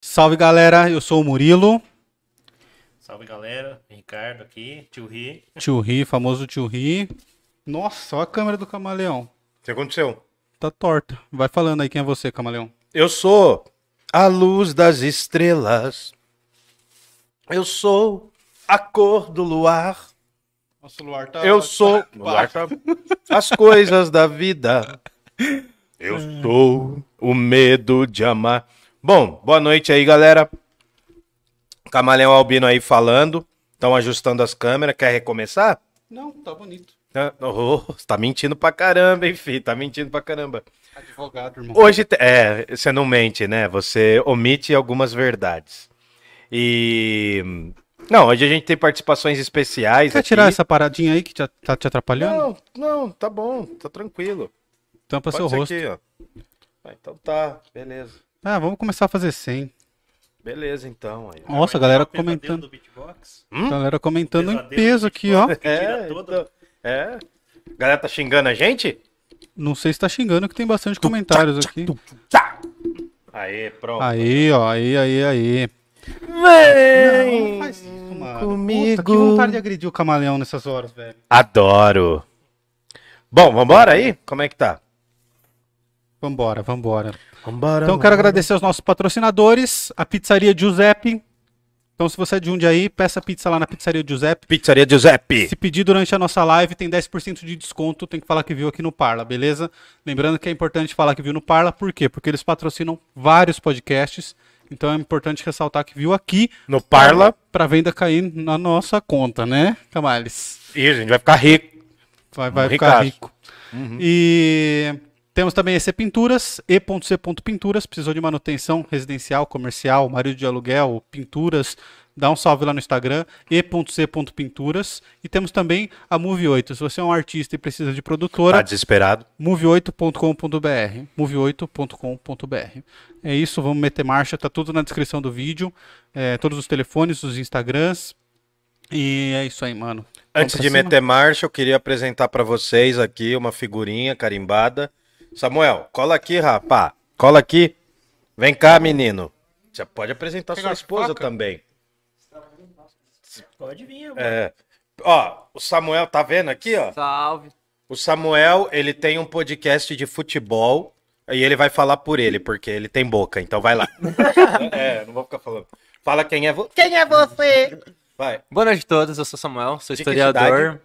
Salve galera, eu sou o Murilo, Salve galera, Ricardo aqui, tio Ri. tio Ri, famoso tio Ri. Nossa, olha a câmera do camaleão. O que aconteceu? Tá torta. Vai falando aí quem é você, camaleão. Eu sou a luz das estrelas. Eu sou a cor do luar. Nossa, o luar tá. Eu sou o luar tá- as coisas da vida. Eu sou o medo de amar. Bom, boa noite aí, galera. Camaleão Albino aí falando. Estão ajustando as câmeras. Quer recomeçar? Não, tá bonito. Ah, Oh, você tá mentindo pra caramba, hein, filho? Tá mentindo pra caramba. Advogado, irmão. Hoje, é, você não mente, né? Você omite algumas verdades. E. Não, hoje a gente tem participações especiais. Quer aqui. tirar essa paradinha aí que te- tá te atrapalhando? Não, não, tá bom, tá tranquilo. Tampa seu Pode ser rosto. aqui, ó. Ah, então tá, beleza. Ah, vamos começar a fazer 100. Beleza, então. Aí. Nossa, a Vai galera comentando. do beatbox? Galera comentando em peso aqui, ó. É, então, é. A galera tá xingando a gente? Não sei se tá xingando que tem bastante comentários aqui. Aê, pronto. Aí, ó, aí, aí, aí. Vem Não, faz isso, mano. comigo. Puta, que vontade de agredir o camaleão nessas horas, velho. Adoro. Bom, vambora aí? Como é que tá? Vambora, vambora. Vambora. Então, quero agradecer aos nossos patrocinadores, a Pizzaria Giuseppe. Então, se você é de Jundiaí, peça pizza lá na Pizzaria Giuseppe. Pizzaria Giuseppe. Se pedir durante a nossa live, tem 10% de desconto. Tem que falar que viu aqui no Parla, beleza? Lembrando que é importante falar que viu no Parla, por quê? Porque eles patrocinam vários podcasts. Então é importante ressaltar que viu aqui No Parla. para venda cair na nossa conta, né, Camales? Ih, a gente vai ficar rico. Vai, vai Um ficar rico. E temos também EC Pinturas, e.c. Pinturas, precisou de manutenção residencial, comercial, marido de aluguel, pinturas, dá um salve lá no Instagram, e.c. Pinturas. E temos também a Move 8. Se você é um artista e precisa de Tá produtora, desesperado. move8.com.br, move8.com.br. É isso, vamos meter marcha, tá tudo na descrição do vídeo, é, todos os telefones, os Instagrams. E é isso aí, mano. Vamos Antes de cima? meter marcha, eu queria apresentar pra vocês aqui uma figurinha carimbada. Samuel, cola aqui, rapá. Cola aqui. Vem cá, menino. Você pode apresentar Pegar sua esposa faca? também. Pode vir, amor. É. Ó, o Samuel, tá vendo aqui, ó? Salve. O Samuel, ele tem um podcast de futebol e ele vai falar por ele, porque ele tem boca, então vai lá. é, não vou ficar falando. Fala quem é você. Quem é você? Vai. Boa noite a todos, eu sou Samuel, sou De que historiador.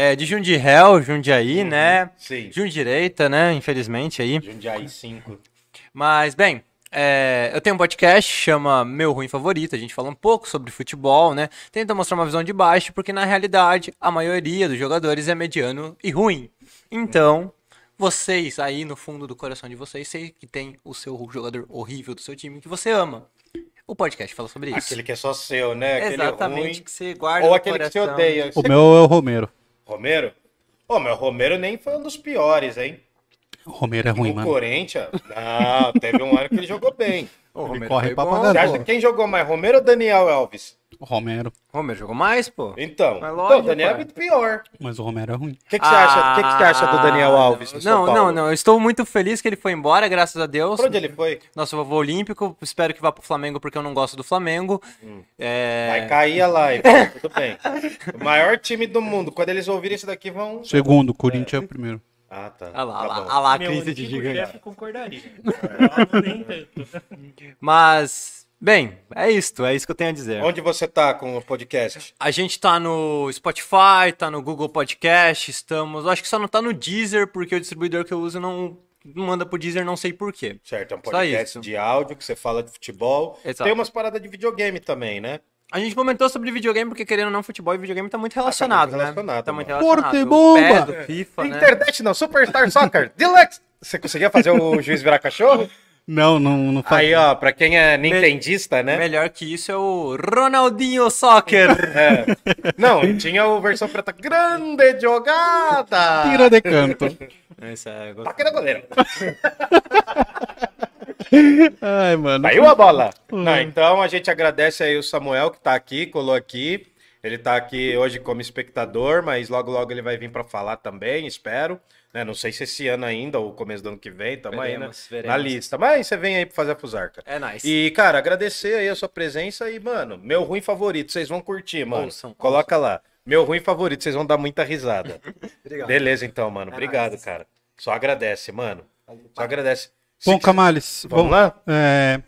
É, de Jundiréu, Jundiaí, né? Sim. Jundireita, né? Infelizmente aí. Jundiaí 5. Mas, bem, é, eu tenho um podcast, chama Meu Ruim Favorito. A gente fala um pouco sobre futebol, né? Tenta mostrar uma visão de baixo, porque na realidade a maioria dos jogadores é mediano e ruim. Então, vocês aí no fundo do coração de vocês, sei que tem o seu jogador horrível do seu time que você ama. O podcast fala sobre isso. Aquele que é só seu, né? Aquele Exatamente, ruim. que você guarda Ou no aquele que você coração. odeia. O meu é o Romero. Romero? Ô, meu Romero nem foi um dos piores, hein? O Romero é ruim, no mano. Corinthians. Não, teve um ano que ele jogou bem. O Romero corre pra bom, Você acha quem jogou mais, Romero ou Daniel Alves? O Romero. O Romero jogou mais, pô. Então, Mas lógico, o Daniel é pai. muito pior. Mas o Romero é ruim. O que, que você acha? O que, que você acha do Daniel Ah, Alves no não, São Não, Paulo? não, não. Eu estou muito feliz que ele foi embora, graças a Deus. Pra onde ele foi? Nosso vovô olímpico. Espero que vá pro Flamengo, porque eu não gosto do Flamengo. É... Vai cair a live, tudo bem. O maior time do mundo. Quando eles ouvirem isso daqui, vão. Segundo, o Corinthians é o primeiro. Ah, tá. Ah lá, tá ah lá, ah lá, a Meu crise de gigante. chefe concordaria. Nem tanto. Mas, bem, é isto. É isso que eu tenho a dizer. Onde você tá com o podcast? A gente tá no Spotify, tá no Google Podcast, estamos... Acho que só não tá no Deezer, porque o distribuidor que eu uso não, não manda pro Deezer, não sei porquê. Certo, é um Só podcast de áudio que você fala de futebol. Exato. Tem umas paradas de videogame também, né? A gente comentou sobre videogame, porque querendo ou não, futebol e videogame tá muito relacionado, muito relacionado, né? Tá muito relacionado. Forte O bomba! FIFA, né? Internet não, Superstar Soccer, Deluxe. Você conseguia fazer o juiz virar cachorro? Não, não, não faz. Aí, ó, pra quem é nintendista, né? Melhor que isso é o Ronaldinho Soccer. É. Não, tinha o versão preta, grande jogada! Tira de canto. Esse é, Toque na goleira. Ai, mano. Saiu a bola. Não, então a gente agradece aí o Samuel que tá aqui, colou aqui. Ele tá aqui hoje como espectador, mas logo logo ele vai vir para falar também, espero. Né? Não sei se esse ano ainda ou começo do ano que vem, tamo aí né? Veremos, na veremos. lista. Mas você vem aí pra fazer a fusarca. É nice. E, cara, agradecer aí a sua presença e, mano, meu ruim favorito, vocês vão curtir, mano. Ouçam, Coloca lá. Meu ruim favorito, vocês vão dar muita risada. Obrigado. Beleza, então, mano. É Obrigado, nóis. cara. Só agradece, mano. Só agradece. Bom, Se- Camales, Vamos bom, lá? é,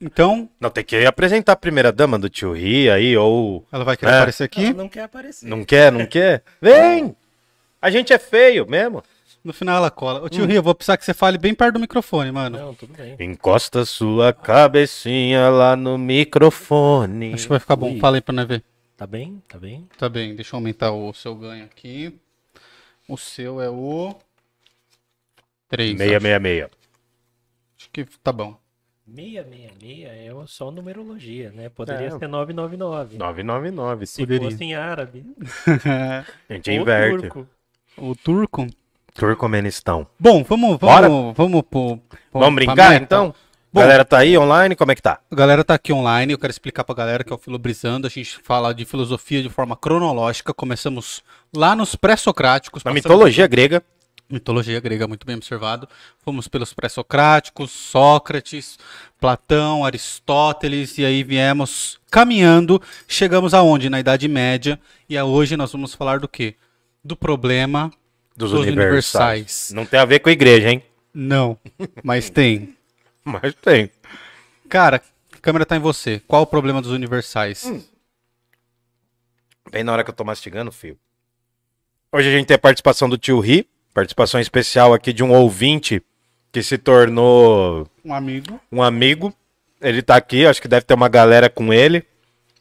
então, Não, tem que apresentar a primeira dama do tio Ri aí, ou. ela vai querer É. aparecer aqui. Ela não quer aparecer. Não quer, não quer? Vem! A gente é feio mesmo. No final ela cola. Ô Hum. tio Rio, eu vou precisar que você fale bem perto do microfone, mano. Não, tudo bem. Encosta sua cabecinha lá no microfone. Acho que vai ficar bom. Ui. Fala aí pra nós ver. Tá bem? Tá bem? Tá bem, deixa eu aumentar o seu ganho aqui. O seu é o 3. 666. Acho que tá bom. 666 é só numerologia, né? Poderia É. ser 999. 999. Se Poderia. fosse em árabe. A gente Ou inverte. turco. o turco. Turcomenistão. Bom, vamos, Bora? vamos, vamos pro, pro- Vamos brincar meta. então? Bom. Galera tá aí online? Como é que tá? A galera tá aqui online, eu quero explicar pra galera que é o Filobrizando, a gente fala de filosofia de forma cronológica, começamos lá nos pré-socráticos. Na mitologia grega. Mitologia grega, muito bem observado. Fomos pelos pré-socráticos, Sócrates, Platão, Aristóteles, e aí viemos caminhando, chegamos aonde? Na Idade Média, e a- hoje nós vamos falar do quê? Do problema Dos, Dos universais. universais. Não tem a ver com a igreja, hein? Não, mas tem. Mas tem. Cara, a câmera tá em você. Qual o problema dos universais? Bem na hora que eu tô mastigando, fio. Hoje a gente tem a participação do tio Ri, participação especial aqui de um ouvinte que se tornou Um amigo. um amigo. Ele tá aqui, acho que deve ter uma galera com ele.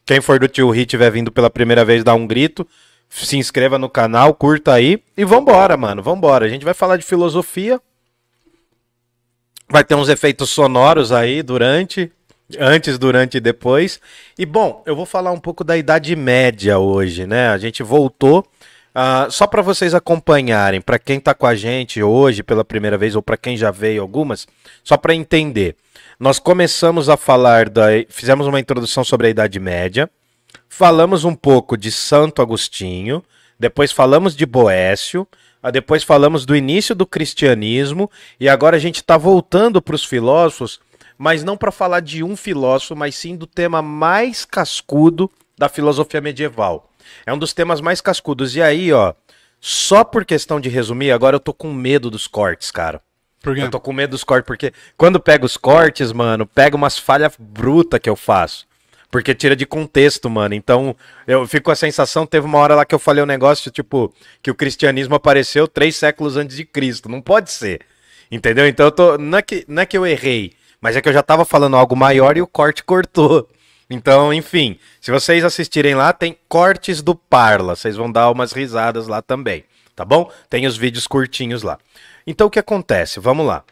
Quem for do tio Ri tiver vindo pela primeira vez, dá um grito. Se inscreva no canal, curta aí. E vambora, mano, vambora. A gente vai falar de filosofia. Vai ter uns efeitos sonoros aí durante, antes, durante e depois. E bom, eu vou falar um pouco da Idade Média hoje, né? A gente voltou. Ah, só para vocês acompanharem, para quem tá com a gente hoje pela primeira vez ou para quem já veio algumas, só para entender. Nós começamos a falar da, fizemos uma introdução sobre a Idade Média, falamos um pouco de Santo Agostinho, depois falamos de Boécio, depois falamos do início do cristianismo e agora a gente está voltando para os filósofos, mas não para falar de um filósofo, mas sim do tema mais cascudo da filosofia medieval. É um dos temas mais cascudos. E aí, ó, só por questão de resumir, agora eu tô com medo dos cortes, cara. Por quê? Eu tô com medo dos cortes, porque quando pega os cortes, mano, pega umas falhas brutas que eu faço. Porque tira de contexto, mano. Então, eu fico com a sensação, teve uma hora lá que eu falei um negócio, tipo, que o cristianismo apareceu três séculos antes de Cristo. Não pode ser. Entendeu? Então eu tô. Não é que, não é que eu errei, mas é que eu já tava falando algo maior e o corte cortou. Então, enfim, se vocês assistirem lá, tem cortes do Parla. Vocês vão dar umas risadas lá também, tá bom? Tem os vídeos curtinhos lá. Então, o que acontece? Vamos lá.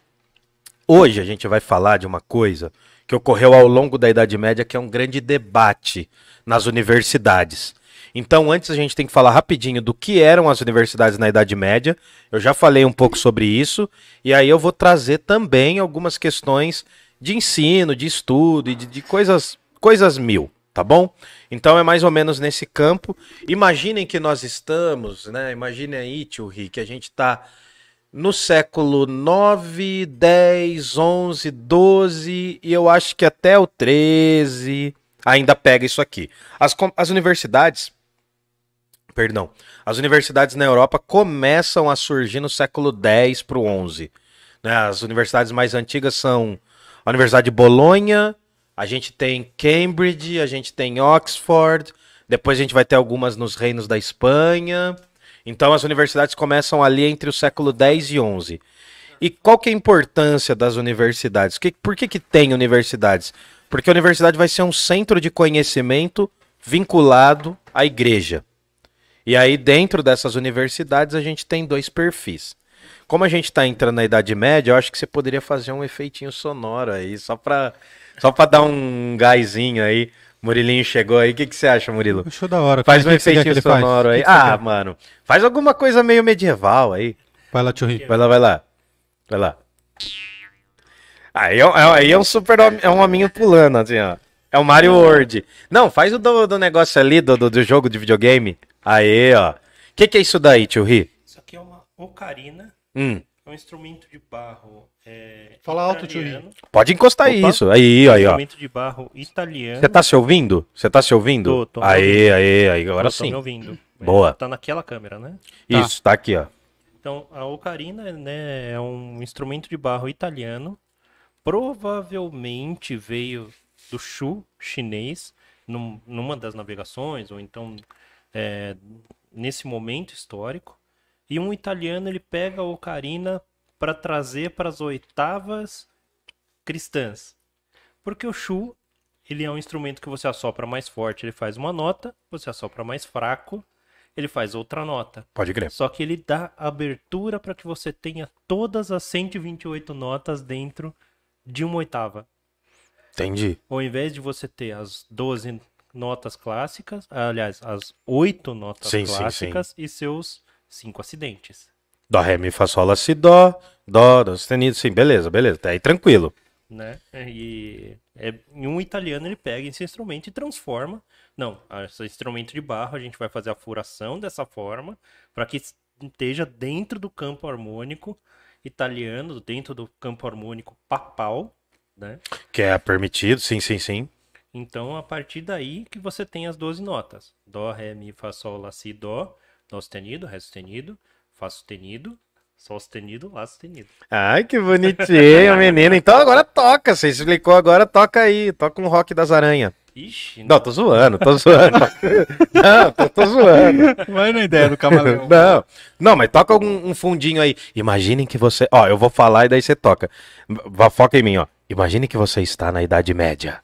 Hoje a gente vai falar de uma coisa que ocorreu ao longo da Idade Média, que é um grande debate nas universidades. Então, antes a gente tem que falar rapidinho do que eram as universidades na Idade Média. Eu já falei um pouco sobre isso, e aí eu vou trazer também algumas questões de ensino, de estudo e de, de coisas, coisas mil, tá bom? Então é mais ou menos nesse campo. Imaginem que nós estamos, né? Imaginem aí, tio Rick, que a gente está no século 9, 10, 11, 12 e eu acho que até o 13 ainda pega isso aqui. As, as universidades, perdão, as universidades na Europa começam a surgir no século 10 para o 11. né? As universidades mais antigas são a Universidade de Bolonha, a gente tem Cambridge, a gente tem Oxford, depois a gente vai ter algumas nos reinos da Espanha. Então as universidades começam ali entre o século 10 e 11. E qual que é a importância das universidades? Que- por que, que tem universidades? Porque a universidade vai ser um centro de conhecimento vinculado à igreja. E aí, dentro dessas universidades, a gente tem dois perfis. Como a gente está entrando na Idade Média, eu acho que você poderia fazer um efeitinho sonoro aí, só para só pra dar um gásinho aí. Murilinho chegou aí. O que, que você acha, Murilo? Achou da hora. Faz um que ele faz? sonoro aí. que que Ah, quer? mano. Faz alguma coisa meio medieval aí. Vai lá, tio Rio. Vai lá, vai lá. Vai lá. Aí é, é- aí é um super é um hominho pulando, assim, ó. É o Mario World. Não, faz o do, do negócio ali, do, do, do jogo de videogame. Aê, ó. O que, que é isso daí, tio Ri? Isso aqui é uma ocarina, Hum, é um instrumento de barro. É, Fala alto, tio pode encostar Opa. isso. Aí, aí, ó. Instrumento de barro italiano. Você tá se ouvindo? Você tá se ouvindo? Tô, tô Aê, aê, aí, agora Tô- tô sim. me ouvindo. Boa. É, tá naquela câmera, né? Isso, tá aqui, ó. Então, a ocarina né, é um instrumento de barro italiano. Provavelmente veio do Shu chinês, num- numa das navegações, ou então é, nesse momento histórico. E um italiano ele pega a ocarina para trazer para as oitavas cristãs. Porque o Shu ele é um instrumento que você assopra mais forte, ele faz uma nota, você assopra mais fraco, ele faz outra nota. Pode crer. Só que ele dá abertura para que você tenha todas as 128 notas dentro de uma oitava. Entendi. Ao invés de você ter as 12 notas clássicas, aliás, as 8 notas Sim, sim, sim. clássicas e seus 5 acidentes. Dó, ré, mi, fá, sol, lá, si, dó, dó, dó sustenido, sim, beleza, beleza, tá aí tranquilo. Né? E é, e um italiano ele pega esse instrumento e transforma. Não, esse instrumento de barro a gente vai fazer a furação dessa forma para que esteja dentro do campo harmônico italiano, dentro do campo harmônico papal, né? Que é permitido, sim, sim, sim. Então, a partir daí que você tem as 12 notas. Dó, Ré, Mi, Fá, Sol, Lá, Si, Dó. Dó sustenido, Ré sustenido, Fá sustenido, Sol sustenido, Lá sustenido. Ai, que bonitinho, menino. Então agora toca, você explicou agora, toca aí, toca um rock das aranhas. Ixi, Não, tô zoando, tô zoando. Não, tô, tô zoando. Vai na ideia do camaleão. Não, não, mas toca um, um fundinho aí. Imaginem que você. Ó, eu vou falar e daí você toca. Vá, foca em mim, ó. Imagine que você está na Idade Média.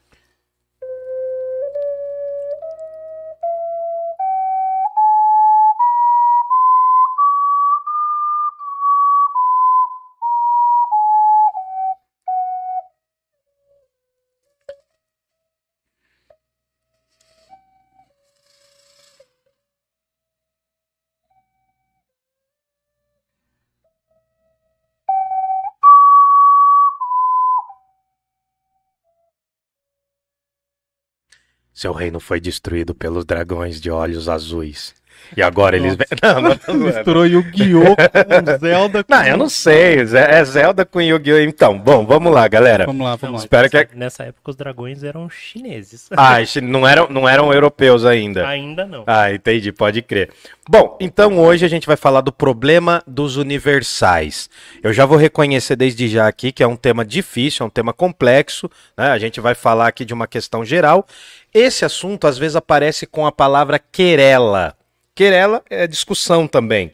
Seu reino foi destruído pelos dragões de olhos azuis. E agora eles. Não, não tô zoando. Misturou Yu-Gi-Oh! com Zelda. Com... Não, eu não sei. É Zelda com Yu-Gi-Oh! Então, bom, vamos lá, galera. Vamos lá, vamos lá. Espero que. Nessa época os dragões eram chineses. Ah, não eram, não eram europeus ainda. Ainda não. Ah, entendi, pode crer. Bom, então hoje a gente vai falar do problema dos universais. Eu já vou reconhecer desde já aqui que é um tema difícil, é um tema complexo, né? A gente vai falar aqui de uma questão geral. Esse assunto às vezes aparece com a palavra querela. Querela é discussão também.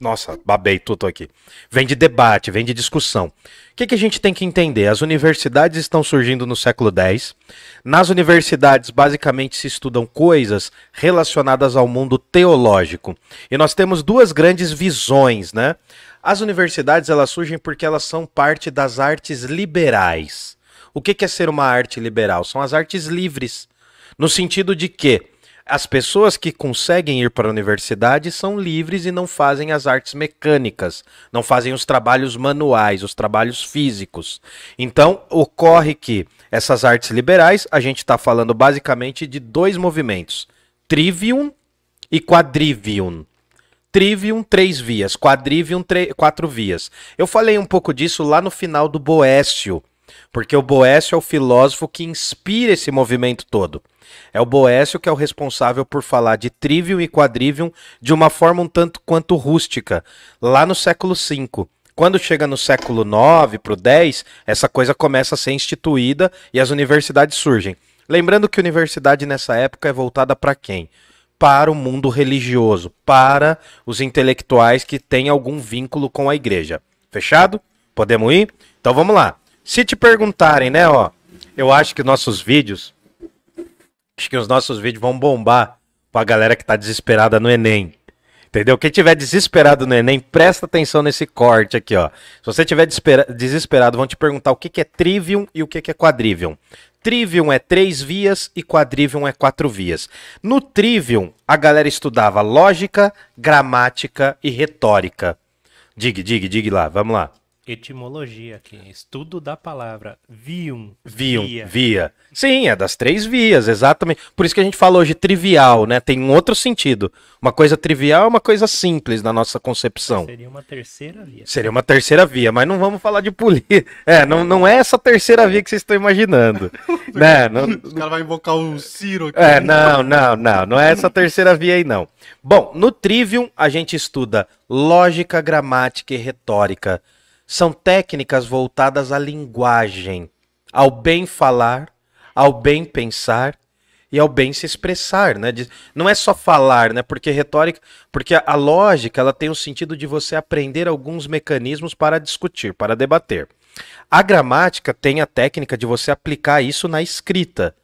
Nossa, babei tudo aqui. Vem de debate, vem de discussão. O que, que a gente tem que entender? As universidades estão surgindo no século X. Nas universidades, basicamente, se estudam coisas relacionadas ao mundo teológico. E nós temos duas grandes visões, né? As universidades, elas surgem porque elas são parte das artes liberais. O que, que é ser uma arte liberal? São as artes livres. No sentido de que as pessoas que conseguem ir para a universidade são livres e não fazem as artes mecânicas, não fazem os trabalhos manuais, os trabalhos físicos. Então, ocorre que essas artes liberais, a gente está falando basicamente de dois movimentos: trivium e quadrivium. Trivium, três vias. Quadrivium, quatro vias. Eu falei um pouco disso lá no final do Boécio, porque o Boécio é o filósofo que inspira esse movimento todo. É o Boécio que é o responsável por falar de trivium e quadrivium de uma forma um tanto quanto rústica, lá no século V. Quando chega no século IX para o X, essa coisa começa a ser instituída e as universidades surgem. Lembrando que universidade nessa época é voltada para quem? Para o mundo religioso, para os intelectuais que têm algum vínculo com a igreja. Fechado? Podemos ir? Então vamos lá. Se te perguntarem, né, ó, eu acho que nossos vídeos Acho que os nossos vídeos vão bombar pra galera que tá desesperada no Enem. Entendeu? Quem tiver desesperado no Enem, presta atenção nesse corte aqui, ó. Se você tiver desespera- desesperado, vão te perguntar o que, que é trivium e o que, que é quadrivium. Trivium é três vias e quadrivium é quatro vias. No trivium, a galera estudava lógica, gramática e retórica. Diga, diga, diga lá, vamos lá. Etimologia aqui. Estudo da palavra. Vium. Viam, Via. via. Sim, é das três vias, exatamente. Por isso que a gente fala hoje trivial, né? Tem um outro sentido. Uma coisa trivial é uma coisa simples na nossa concepção. Seria uma terceira via. Seria uma terceira via, mas não vamos falar de polícia. É, não, não é essa terceira via que vocês estão imaginando. né? Não, Os caras vão invocar o Ciro aqui. É, não, não, não. Não é essa terceira via aí, não. Bom, no Trivium a gente estuda lógica, gramática e retórica. São técnicas voltadas à linguagem, ao bem falar, ao bem pensar e ao bem se expressar, né? De- Não é só falar, né? Porque retórica, porque a- a lógica, ela tem o sentido de você aprender alguns mecanismos para discutir, para debater. A gramática tem a técnica de você aplicar isso na escrita.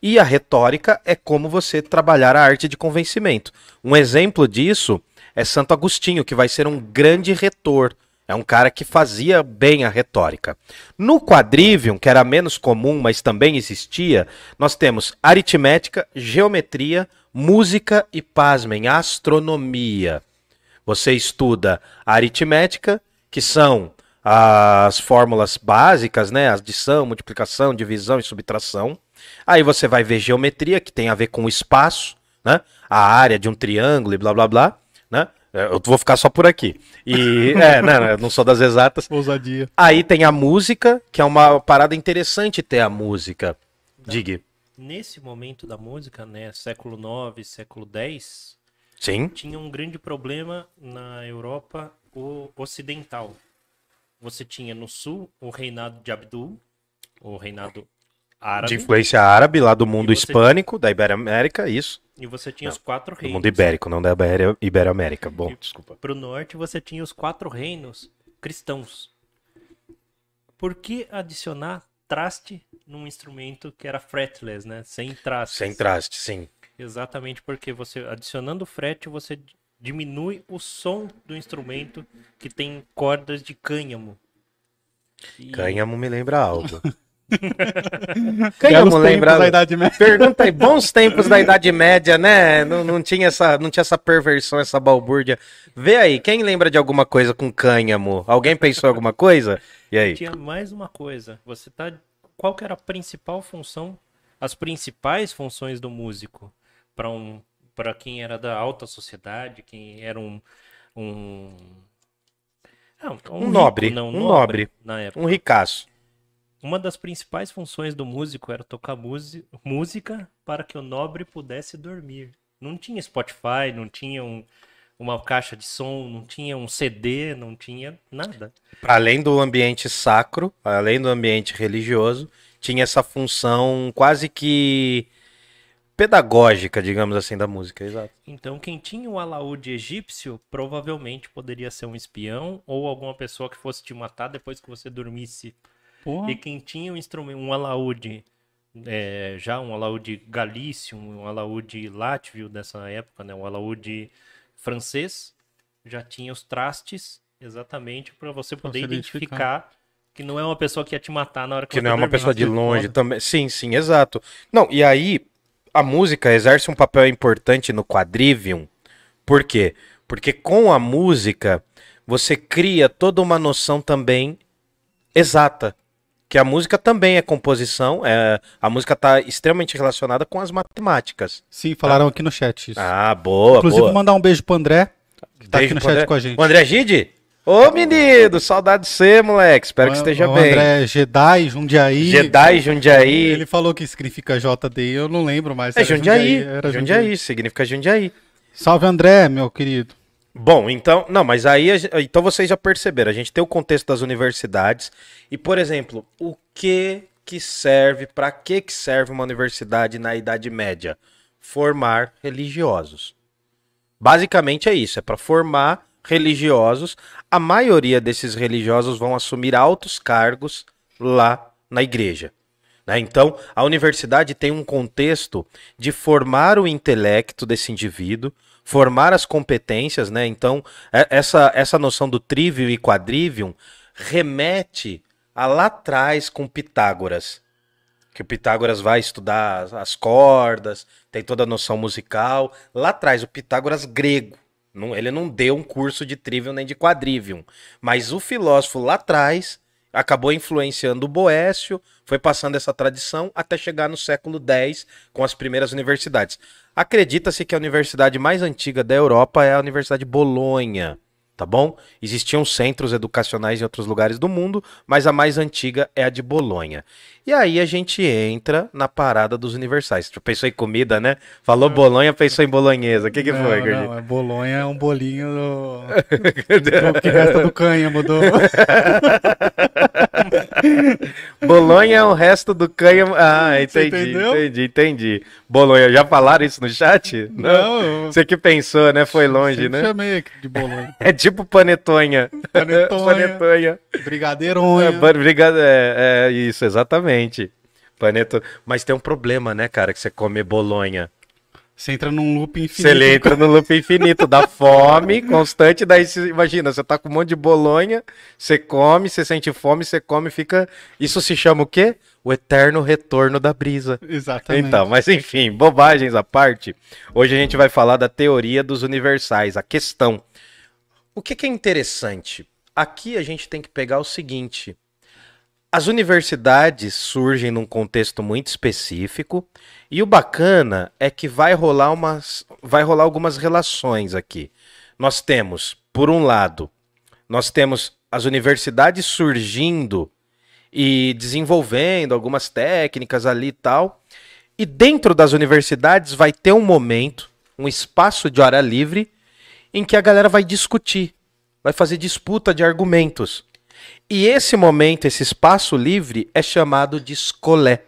E a retórica é como você trabalhar a arte de convencimento. Um exemplo disso é Santo Agostinho, que vai ser um grande retor. É um cara que fazia bem a retórica. No quadrivium, que era menos comum, mas também existia, nós temos aritmética, geometria, música e, pasmem, astronomia. Você estuda a aritmética, que são as fórmulas básicas, né? Adição, multiplicação, divisão e subtração. Aí você vai ver geometria, que tem a ver com o espaço, né? A área de um triângulo e blá blá blá, né? Eu vou ficar só por aqui. E é, não, não, eu não sou das exatas. Ousadia. Aí tem a música, que é uma parada interessante ter a música. Diga. Nesse momento da música, né, século IX, século X, Sim. tinha um grande problema na Europa o- ocidental. Você tinha no sul o reinado de Abdul, o reinado árabe, De influência árabe, lá do mundo hispânico, da Iberoamérica, isso. E você tinha os quatro Do reinos. mundo ibérico, não da Ibero- Iberoamérica. Bom, E- desculpa. Para o norte você tinha os quatro reinos cristãos. Por que adicionar traste num instrumento que era fretless, né? Sem traste. Sem traste, sim. Exatamente porque você adicionando frete você diminui o som do instrumento que tem cordas de cânhamo. E- Cânhamo me lembra algo. Da Idade Média. Pergunta aí, bons tempos da Idade Média, né? Não, não, tinha essa, não tinha essa perversão, essa balbúrdia. Vê aí, quem lembra de alguma coisa com cânhamo? Alguém pensou em alguma coisa? E aí? Tinha mais uma coisa. Você tá. Qual que era a principal função? As principais funções do músico para um para quem era da alta sociedade, quem era um um, Ah, Um nobre, não, um nobre. na época. Um ricaço. Uma das principais funções do músico era tocar música para que o nobre pudesse dormir. Não tinha Spotify, não tinha um- uma caixa de som, não tinha um CD, não tinha nada. Para além do ambiente sacro, além do ambiente religioso, tinha essa função quase que pedagógica, digamos assim, da música. Exato. Então, quem tinha um alaúde egípcio provavelmente poderia ser um espião ou alguma pessoa que fosse te matar depois que você dormisse. Porra. E quem tinha um instrumento, um alaúde, é, já um alaúde galício, um alaúde látvio dessa época, né, um alaúde francês, já tinha os trastes exatamente para você poder identificar, identificar. que não é uma pessoa que ia te matar na hora que, Que você não é uma pessoa de longe foda. também. Sim, sim, exato. Não, e aí a música exerce um papel importante no quadrivium. Por quê? Porque com a música você cria toda uma noção também exata. Que a música também é composição, é, a música está extremamente relacionada com as matemáticas. Sim, falaram aqui no chat isso. Ah, boa, Inclusive, boa. mandar um beijo pro André, que tá Beijo aqui no chat André. com a gente. O André Gide? Ô, menino, saudade de você, moleque. Espero que O- esteja o bem. André Jedi, Jundiaí. Jedi, Jundiaí. Ele falou que significa JDI, eu não lembro mais. É era Jundiaí. era Jundiaí, significa Jundiaí. Salve André, meu querido. Bom, então, não, mas aí, então vocês já perceberam, a gente tem o contexto das universidades e, por exemplo, o que que serve, para que que serve uma universidade na Idade Média? Formar religiosos. Basicamente é isso, é para formar religiosos. A maioria desses religiosos vão assumir altos cargos lá na igreja. né? Então, a universidade tem um contexto de formar o intelecto desse indivíduo, formar as competências, né? Então, é- essa, essa noção do trivium e quadrivium remete a lá atrás com Pitágoras. Que o Pitágoras vai estudar as- as cordas, tem toda a noção musical. Lá atrás, o Pitágoras grego. Não, ele não deu um curso de trivium nem de quadrivium. Mas o filósofo lá atrás acabou influenciando o Boécio, foi passando essa tradição até chegar no século X com as primeiras universidades. Acredita-se que a universidade mais antiga da Europa é a Universidade de Bolonha tá bom? Existiam centros educacionais em outros lugares do mundo, mas a mais antiga é a de Bolonha. E aí a gente entra na parada dos universais. Tu pensou em comida, né? Falou Bolonha, pensou em bolonhesa. O que, que não, foi, não, Gordinho? é Bolonha é um bolinho do, do que resta do cânhamo do... Bolonha é o resto do cânhamo. Ah, entendi, entendi, entendi. Bolonha, já falaram isso no chat? Não, eu- Você que pensou, né? Foi longe, né? chamei de Bolonha. É tipo panetonha. Panetonha. panetonha. Brigadeironha. É, é, é isso, exatamente. Paneto... Mas tem um problema, né, cara, que você come bolonha. Você entra num loop infinito. Você entra no loop infinito da fome constante, daí você, imagina, você tá com um monte de bolonha, você come, você sente fome, você come, fica. Isso se chama o quê? O eterno retorno da brisa. Exatamente. Então, mas enfim, bobagens à parte. Hoje a gente vai falar da teoria dos universais, a questão. O que, que é interessante? Aqui a gente tem que pegar o seguinte: as universidades surgem num contexto muito específico e o bacana é que vai rolar umas, vai rolar algumas relações aqui. Nós temos, por um lado, nós temos as universidades surgindo e desenvolvendo algumas técnicas ali e tal. E dentro das universidades vai ter um momento, um espaço de hora livre, em que a galera vai discutir, vai fazer disputa de argumentos. E esse momento, esse espaço livre, é chamado de escolé.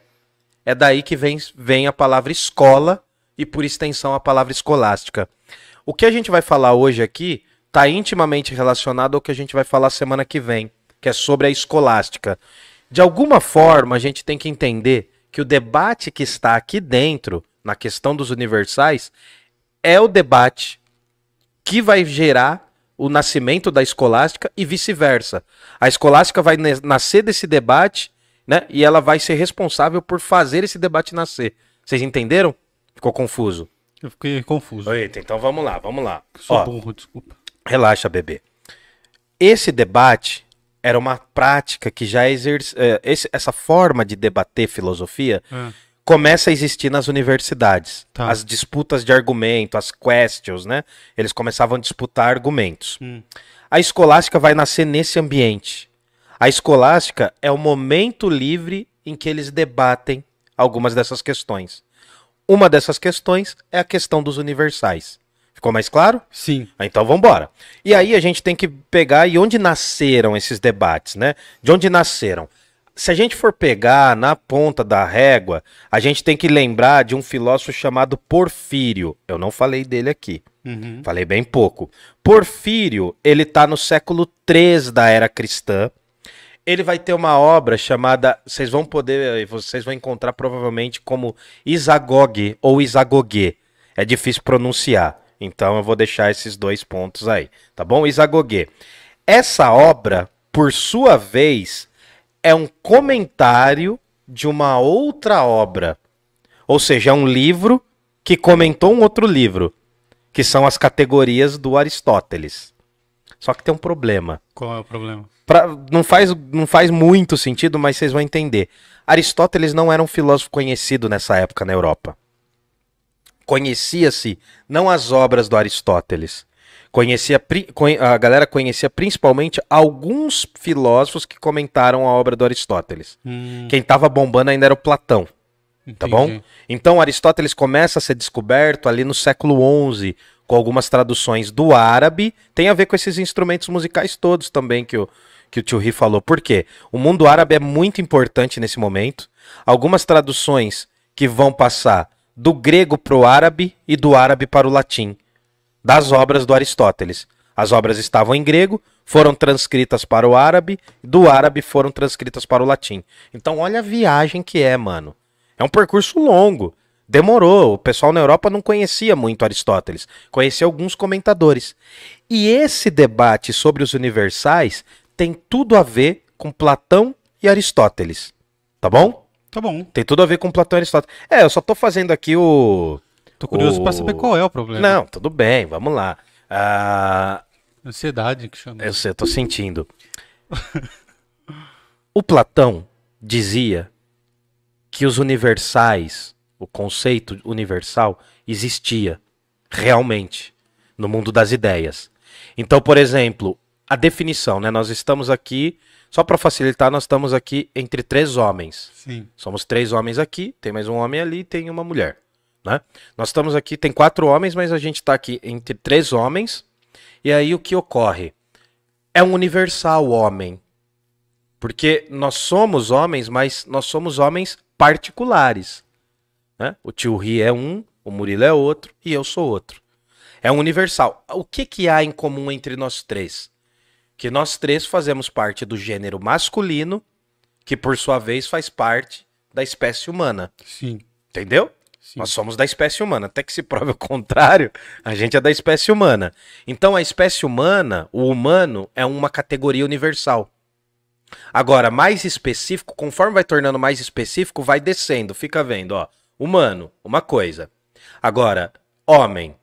É daí que vem, vem a palavra escola e, por extensão, a palavra escolástica. O que a gente vai falar hoje aqui está intimamente relacionado ao que a gente vai falar semana que vem, que é sobre a escolástica. De alguma forma, a gente tem que entender que o debate que está aqui dentro, na questão dos universais, é o debate que vai gerar o nascimento da escolástica e vice-versa. A escolástica vai nascer desse debate, né? E ela vai ser responsável por fazer esse debate nascer. Vocês entenderam? Ficou confuso? Eu fiquei confuso. Eita, então vamos lá, vamos lá. Sou Ó, burro, desculpa. Relaxa, bebê. Esse debate era uma prática que já exerce. eh, esse- essa forma de debater filosofia É. começa a existir nas universidades. Tá. As disputas de argumento, as questions, né? Eles começavam a disputar argumentos. Hum. A escolástica vai nascer nesse ambiente. A escolástica é o momento livre em que eles debatem algumas dessas questões. Uma dessas questões é a questão dos universais. Ficou mais claro? Sim. Ah, Então vamos embora. E aí a gente tem que pegar e onde nasceram esses debates, né? De onde nasceram? Se a gente for pegar na ponta da régua, a gente tem que lembrar de um filósofo chamado Porfírio. Eu não falei dele aqui. Uhum. Falei bem pouco. Porfírio, ele tá no século 3 da era cristã. Ele vai ter uma obra chamada, vocês vão poder, vocês vão encontrar provavelmente como Isagoge ou Isagogue. É difícil pronunciar, então eu vou deixar esses dois pontos aí, tá bom? Isagoge. Essa obra, por sua vez, é um comentário de uma outra obra. Ou seja, é um livro que comentou um outro livro, que são as categorias do Aristóteles. Só que tem um problema. Qual é o problema? Pra- não, faz, não faz muito sentido, mas vocês vão entender. Aristóteles não era um filósofo conhecido nessa época na Europa. Conhecia-se não as obras do Aristóteles. Conhecia, a galera conhecia principalmente alguns filósofos que comentaram a obra do Aristóteles. Hum, Quem estava bombando ainda era o Platão. Tá bom? entendi. Então Aristóteles começa a ser descoberto ali no século XI, com algumas traduções do árabe. Tem a ver com esses instrumentos musicais todos também que o, que o tio Ri falou. Por quê? O mundo árabe é muito importante nesse momento. Algumas traduções que vão passar do grego para o árabe e do árabe para o latim, das obras do Aristóteles. As obras estavam em grego, foram transcritas para o árabe, do árabe foram transcritas para o latim. Então olha a viagem que é, mano. É um percurso longo. Demorou. O pessoal na Europa não conhecia muito Aristóteles. Conhecia alguns comentadores. E esse debate sobre os universais tem tudo a ver com Platão e Aristóteles. Tá bom? Tá bom. Tem tudo a ver com Platão e Aristóteles. É, eu só tô fazendo aqui o. Tô curioso O- pra saber qual é o problema. Não, tudo bem, vamos lá. Ah, Ansiedade que chama. eu sei, eu tô sentindo. O Platão dizia que os universais, o conceito universal, existia realmente no mundo das ideias. Então, por exemplo, a definição, né? Nós estamos aqui, só para facilitar, nós estamos aqui entre três homens. Sim. Somos três homens aqui, tem mais um homem ali, tem uma mulher, né? Nós estamos aqui, tem quatro homens, mas a gente está aqui entre três homens. E aí o que ocorre? É um universal homem. Porque nós somos homens, mas nós somos homens particulares. Né? O tio Ri é um, o Murilo é outro e eu sou outro. É um universal. O que, que há em comum entre nós três? Que nós três fazemos parte do gênero masculino, que por sua vez faz parte da espécie humana. Sim. Entendeu? Sim. Nós somos da espécie humana. Até que se prove o contrário, a gente é da espécie humana. Então a espécie humana, o humano, é uma categoria universal. Agora, mais específico, conforme vai tornando mais específico, vai descendo. Fica vendo, ó. Humano, uma coisa. Agora, homem,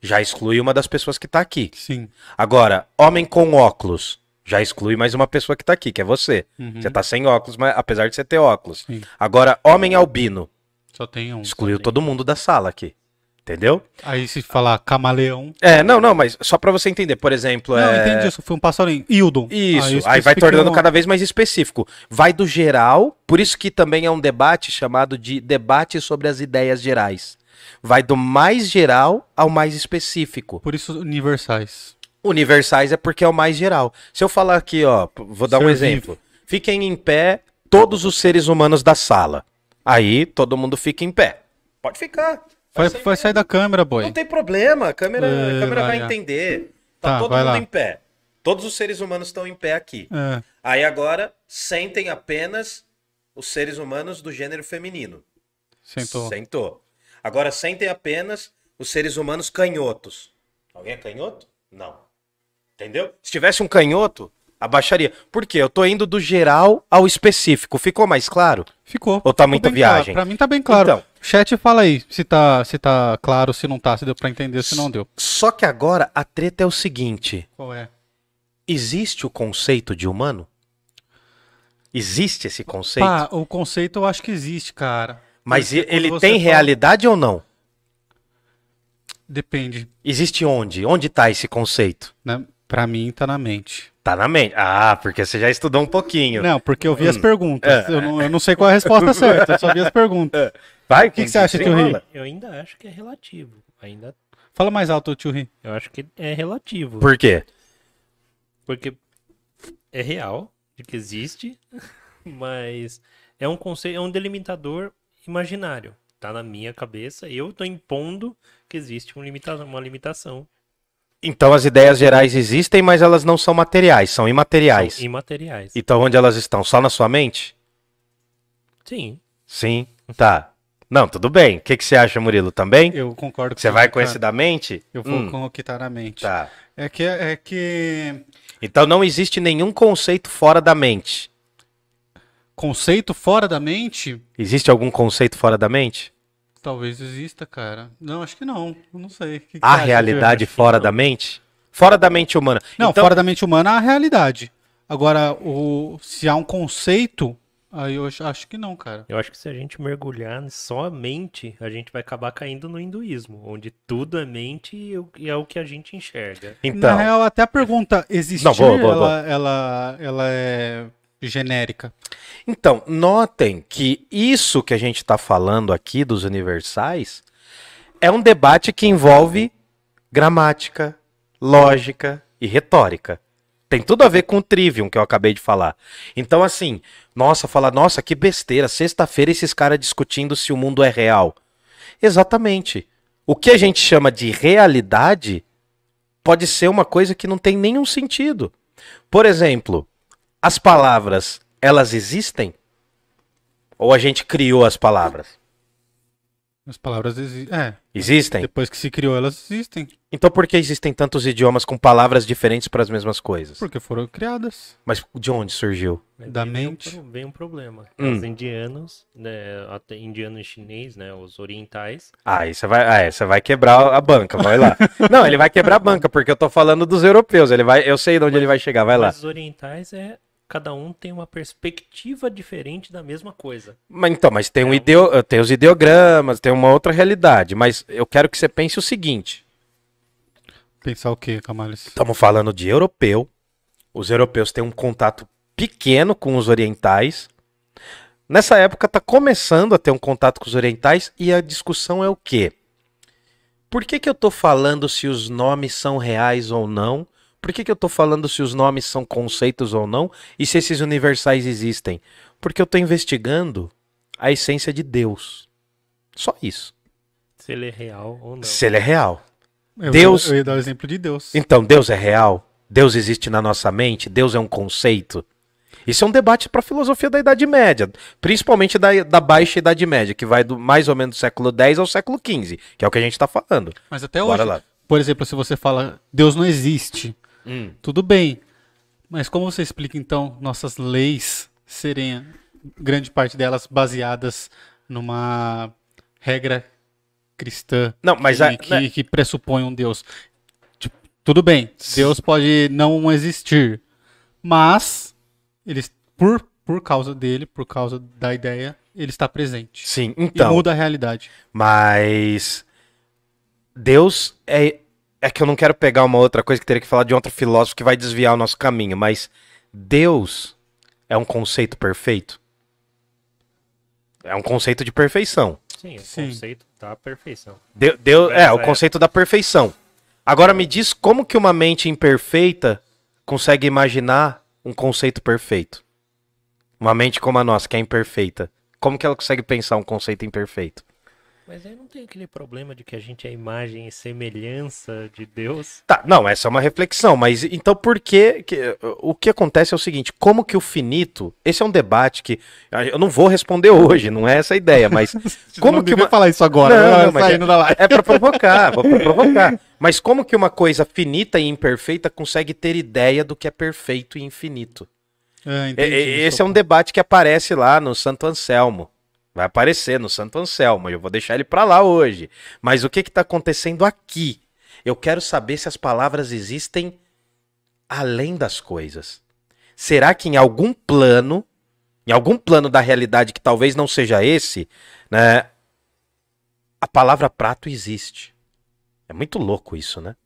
já exclui uma das pessoas que tá aqui. Sim. Agora, homem com óculos, já exclui mais uma pessoa que tá aqui, que é você. Uhum. Você tá sem óculos, mas apesar de você ter óculos. Sim. Agora, homem albino, Só tem um. excluiu todo mundo da sala aqui. Entendeu? Aí se falar camaleão. É, não, não, mas só pra você entender, por exemplo, Não, é... entendi isso. Foi um passarinho. Hildon. Isso, eu aí vai tornando um- cada vez mais específico. Vai do geral, por isso que também é um debate chamado de debate sobre as ideias gerais. Vai do mais geral ao mais específico. Por isso, universais. Universais é porque é o mais geral. Se eu falar aqui, ó, vou dar um Ser exemplo. Fiquem em pé todos os seres humanos da sala. Aí todo mundo fica em pé. Pode ficar. Vai, sair vai sair da câmera, boy. Não tem problema, a câmera, a É, câmera vai vai, entender. Tá, Tá, todo vai mundo lá. em pé. Todos os seres humanos estão em pé aqui. É, Aí agora sentem apenas os seres humanos do gênero feminino. sentou. Sentou. Agora sentem apenas os seres humanos canhotos. Alguém é canhoto? Não. Entendeu? Se tivesse um canhoto, abaixaria. Por quê? Eu tô indo do geral ao específico. Ficou mais claro? Ficou. Ou tá Ficou muita viagem? Claro. Pra mim tá bem claro. Então. Chat, fala aí se tá, se tá claro, se não tá, se deu pra entender, se não deu. Só que agora a treta é o seguinte: Qual é? existe o conceito de humano? Existe esse conceito? Pá, o conceito eu acho que existe, cara. Mas Porque ele tem fala- realidade ou não? Depende, Existe onde? Onde tá esse conceito? né? Pra mim tá na mente. Tá na mente. Ah, porque você já estudou um pouquinho. Não, porque eu vi as Hum. perguntas. É. Eu, não, eu não sei qual é a resposta certa, eu só vi as perguntas. Vai, O que, que você acha, tio Ri? Eu ainda acho que é relativo. Ainda Fala mais alto, tio Ri. eu acho que é relativo. Por quê? Porque é real de que existe, mas é um conceito, é um delimitador imaginário. Tá na minha cabeça, eu tô impondo que existe uma limitação, uma limitação Então as ideias gerais existem, mas elas não são materiais, são imateriais. São imateriais. Então onde elas estão? Só na sua mente? Sim, Sim. Tá. Não, tudo bem. O que, que você acha, Murilo? Também? Eu concordo Você o vai com tá- esse da mente? Eu vou Hum, com o que tá na mente. Tá. É que é que Então não existe nenhum conceito fora da mente. conceito fora da mente, Existe algum conceito fora da mente? Talvez exista, cara. Não, acho que não. Não sei. Que A realidade fora da mente? Fora da mente humana. Não, então, fora da mente humana há a realidade. Agora, o, se há um conceito, aí eu acho, que não, cara. eu acho que se a gente mergulhar só a mente, a gente vai acabar caindo no hinduísmo, onde tudo é mente e e é o que a gente enxerga. então, Na real, até a pergunta existir, Não, boa, boa, ela, ela, ela é genérica. Então, notem que isso que a gente está falando aqui dos universais é um debate que envolve gramática, lógica e retórica. Tem tudo a ver com o trivium que eu acabei de falar. Então, assim, nossa, fala, nossa, que besteira, sexta-feira esses caras discutindo se o mundo é real. Exatamente. O que a gente chama de realidade pode ser uma coisa que não tem nenhum sentido. Por exemplo, as palavras, elas existem? Ou a gente criou as palavras? As palavras existem. É, Existem? depois que se criou, elas existem. Então por que existem tantos idiomas com palavras diferentes para as mesmas coisas? Porque foram criadas. Mas de onde surgiu? Mas Da vem mente. Vem um problema. Hum. Os indianos, né, até indiano e chinês, né, os orientais, Ah, aí você vai, ah, é, você vai quebrar a banca, vai lá. Não, ele vai quebrar a banca, porque eu tô falando dos europeus. Ele vai, eu sei de onde ele vai chegar, vai lá. mas os orientais é cada um tem uma perspectiva diferente da mesma coisa. Mas, então, mas tem, um ideo, tem os ideogramas, tem uma outra realidade. Mas eu quero que você pense o seguinte: Pensar o quê, Camales? estamos falando de europeu. Os europeus têm um contato pequeno com os orientais. Nessa época está começando a ter um contato com os orientais e a discussão é o quê? Por que, que eu estou falando se os nomes são reais ou não? Por que, que eu estou falando se os nomes são conceitos ou não? E se esses universais existem? Porque eu estou investigando a essência de Deus. Só isso. Se ele é real ou não. Se ele é real. Eu, Deus- Eu ia dar o exemplo de Deus. Então, Deus é real? Deus existe na nossa mente? Deus é um conceito? Isso é um debate para a filosofia da Idade Média, principalmente da, da Baixa Idade Média, que vai do mais ou menos do século X ao século XV, que é o que a gente está falando. Mas até Bora hoje, lá. por exemplo, se você fala Deus não existe, tudo bem. Mas como você explica então nossas leis serem grande parte delas baseadas numa regra cristã Não, mas que, a- que, né- que pressupõe um Deus? Tipo, tudo bem, Deus pode não existir, mas ele, por, por causa dele, por causa da ideia, ele está presente. Sim, E então. muda a realidade. Mas Deus é é que eu não quero pegar uma outra coisa que teria que falar de outro filósofo que vai desviar o nosso caminho, mas Deus é um conceito perfeito. É um conceito de perfeição. Sim, é o Sim. conceito da perfeição. Deu, deu- é, o é- conceito da perfeição. Agora me diz como que uma mente imperfeita consegue imaginar um conceito perfeito? Uma mente como a nossa, que é imperfeita. Como que ela consegue pensar um conceito imperfeito? Mas aí não tem aquele problema de que a gente é imagem e semelhança de Deus. Tá, não, essa é uma reflexão, mas então por que, que o que acontece é o seguinte, como que o finito, esse é um debate que ah, eu não vou responder hoje, não é essa a ideia, mas como não que uma falar isso agora, Não, né? não, mas saindo da live. é para provocar, vou pra provocar. Mas como que uma coisa finita e imperfeita consegue ter ideia do que é perfeito e infinito? Ah, entendi, Esse é um debate que aparece lá no Santo Anselmo. Vai aparecer no Santo Anselmo. Eu vou deixar ele pra lá hoje. Mas o que que tá acontecendo aqui? Eu quero saber se as palavras existem além das coisas. Será que em algum plano, em algum plano da realidade que talvez não seja esse, né, a palavra prato existe? É muito louco isso, né?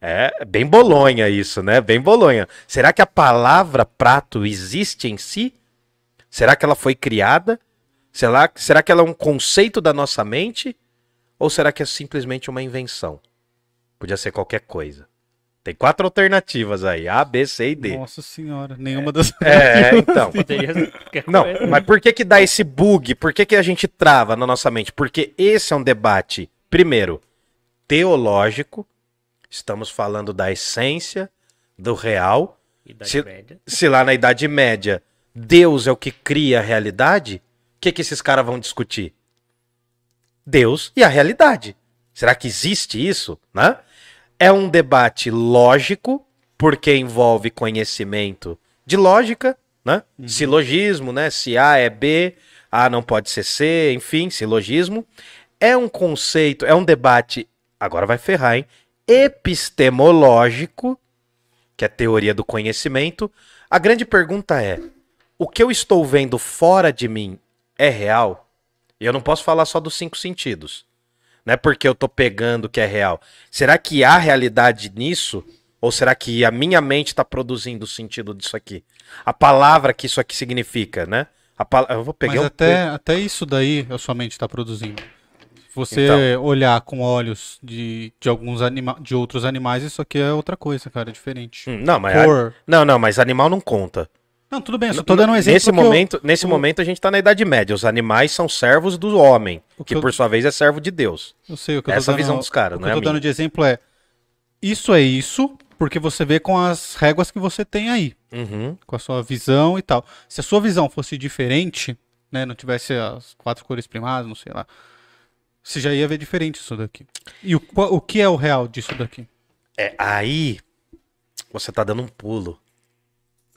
É bem bolonha isso, né? Bem bolonha. Será que a palavra prato existe em si? Será que ela foi criada? Será, será que ela é um conceito da nossa mente? Ou será que é simplesmente uma invenção? Podia ser qualquer coisa. Tem quatro alternativas aí: A, B, C e D. Nossa senhora, nenhuma das. É, então. Não, mas por que que dá esse bug? Por que que a gente trava na nossa mente? Porque esse é um debate, primeiro, teológico. Estamos falando da essência, do real. Idade Se- média. Se lá na Idade Média Deus é o que cria a realidade, que, que esses caras vão discutir? Deus e a realidade. Será que existe isso? Né? É um debate lógico, porque envolve conhecimento de lógica, né? Silogismo, né? Se A é B, A não pode ser C, enfim, silogismo. É um conceito, é um debate, agora vai ferrar, hein? Epistemológico, que é a teoria do conhecimento. A grande pergunta é: o que eu estou vendo fora de mim é real? E eu não posso falar só dos cinco sentidos. Não é porque eu tô pegando que é real. Será que há realidade nisso? Ou será que a minha mente está produzindo o sentido disso aqui? A palavra que isso aqui significa, né? A pala- Eu vou pegar Mas um até, até isso daí a sua mente está produzindo. Você Então. olhar com olhos de, de alguns anima de outros animais, isso aqui é outra coisa, cara, é diferente. Hum, Não, mas Cor. não, não, mas animal não conta. Não, tudo bem, eu só tô dando um exemplo. Nesse que eu- momento, nesse o- momento a gente tá na Idade Média. Os animais são servos do homem, O que que eu- por sua vez é servo de Deus. Eu sei, o que eu Essa tô dando, visão dos caras, o não que é eu tô dando minha. de exemplo é isso é isso, porque você vê com as réguas que você tem aí, Uhum. com a sua visão e tal. Se a sua visão fosse diferente, né, não tivesse as quatro cores primárias, não sei lá. Você já ia ver diferente isso daqui. E o, o que é o real disso daqui? É, aí você tá dando um pulo.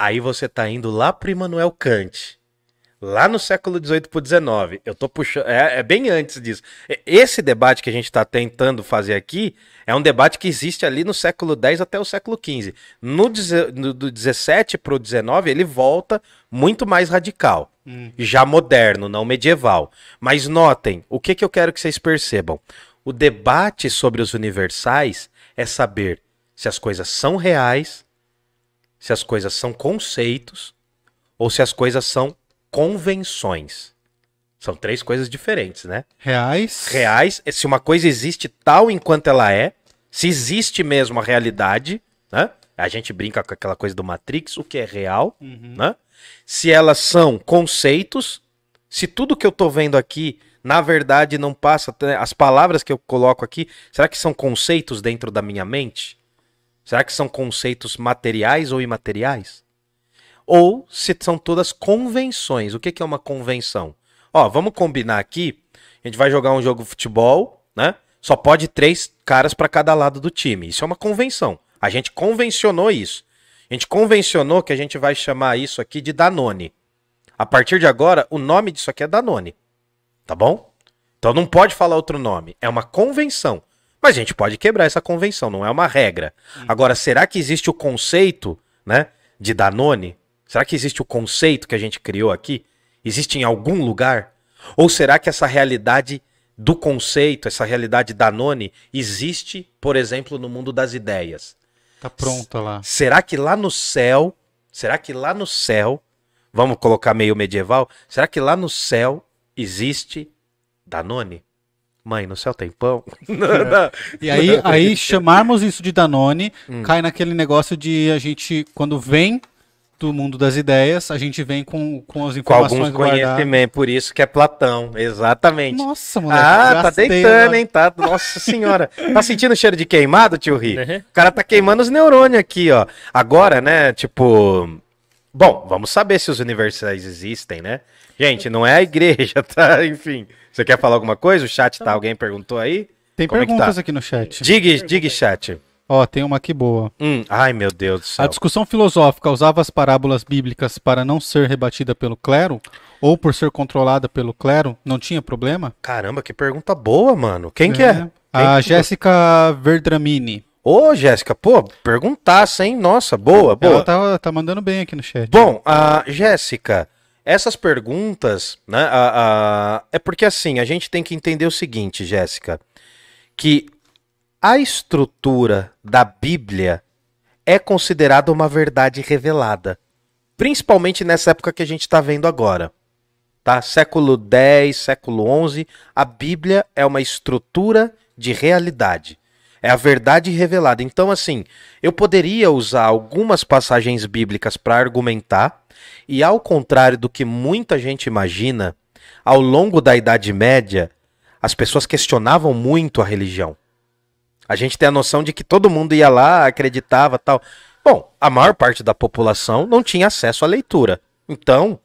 Aí você tá indo lá pro Immanuel Kant. Lá no século XVIII pro XIX. Eu tô puxando. É, é bem antes disso. Esse debate que a gente tá tentando fazer aqui é um debate que existe ali no século X até o século XV. No, no- do 17 pro 19, ele volta muito mais radical. Já moderno, não medieval. Mas notem, o que, que eu quero que vocês percebam? O debate sobre os universais é saber se as coisas são reais, se as coisas são conceitos ou se as coisas são convenções. São três coisas diferentes, né? Reais. Reais, é se uma coisa existe tal enquanto ela é, se existe mesmo a realidade, né? A gente brinca com aquela coisa do Matrix, o que é real, né? Se elas são conceitos, se tudo que eu tô vendo aqui, na verdade, não passa. né, As palavras que eu coloco aqui, será que são conceitos dentro da minha mente? Será que são conceitos materiais ou imateriais? Ou se são todas convenções. O que, é uma convenção? Ó, vamos combinar aqui. A gente vai jogar um jogo de futebol, né? Só pode três caras para cada lado do time. Isso é uma convenção. A gente convencionou isso. A gente convencionou que a gente vai chamar isso aqui de Danone. A partir de agora, o nome disso aqui é Danone. Tá bom? Então não pode falar outro nome. É uma convenção. Mas a gente pode quebrar essa convenção, não é uma regra. Agora, será que existe o conceito, né, de Danone? Será que existe o conceito que a gente criou aqui? Existe em algum lugar? Ou será que essa realidade do conceito, essa realidade Danone, existe, por exemplo, no mundo das ideias? Tá pronta lá. Será que lá no céu, será que lá no céu, vamos colocar meio medieval, será que lá no céu existe Danone? Mãe, no céu tem pão? Não. E aí, aí chamarmos isso de Danone, Hum. cai naquele negócio de a gente, quando vem do mundo das ideias, a gente vem com, com as Com informações alguns guardadas. conhecimentos, por isso que é Platão, exatamente. Nossa, moleque. Ah, tá deitando, agora. hein? Tá, nossa senhora. Tá sentindo cheiro de queimado, tio Ri? Uhum. O cara tá queimando os neurônios aqui, ó. Agora, né, tipo... Bom, vamos saber se os universais existem, né? Gente, não é a igreja, tá? Enfim. Você quer falar alguma coisa? O chat tá? Alguém perguntou aí? Tem Como é que perguntas tá? aqui no chat. Diga, diga, chat. Ó, tem uma aqui boa. Hum, ai, meu Deus do A céu. discussão filosófica usava as parábolas bíblicas para não ser rebatida pelo clero? Ou por ser controlada pelo clero? Não tinha problema? Caramba, que pergunta boa, mano. Quem que é? A Quem- Jéssica Verdramini. Ô, Jéssica, pô, perguntasse, hein? Nossa, boa, boa. Ela tá, tá mandando bem aqui no chat. Bom, a Jéssica, essas perguntas, né? a- a- é porque assim, a gente tem que entender o seguinte, Jéssica, que a estrutura da Bíblia é considerada uma verdade revelada, principalmente nessa época que a gente está vendo agora. Tá? Século X, século XI, a Bíblia é uma estrutura de realidade. É a verdade revelada. Então, assim, eu poderia usar algumas passagens bíblicas para argumentar, e ao contrário do que muita gente imagina, ao longo da Idade Média, as pessoas questionavam muito a religião. A gente tem a noção de que todo mundo ia lá, acreditava tal. Bom, a maior parte da população não tinha acesso à leitura. Então,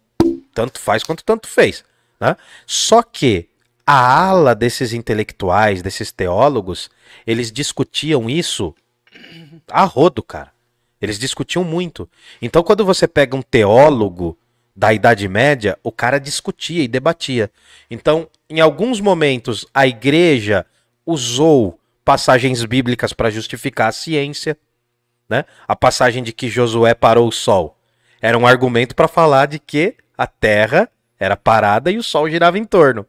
tanto faz quanto tanto fez. Né? Só que a ala desses intelectuais, desses teólogos, eles discutiam isso a rodo, cara. Eles discutiam muito. Então, quando você pega um teólogo da Idade Média, o cara discutia e debatia. Então, em alguns momentos, a igreja usou passagens bíblicas para justificar a ciência. Né? A passagem de que Josué parou o sol era um argumento para falar de que a terra era parada e o sol girava em torno.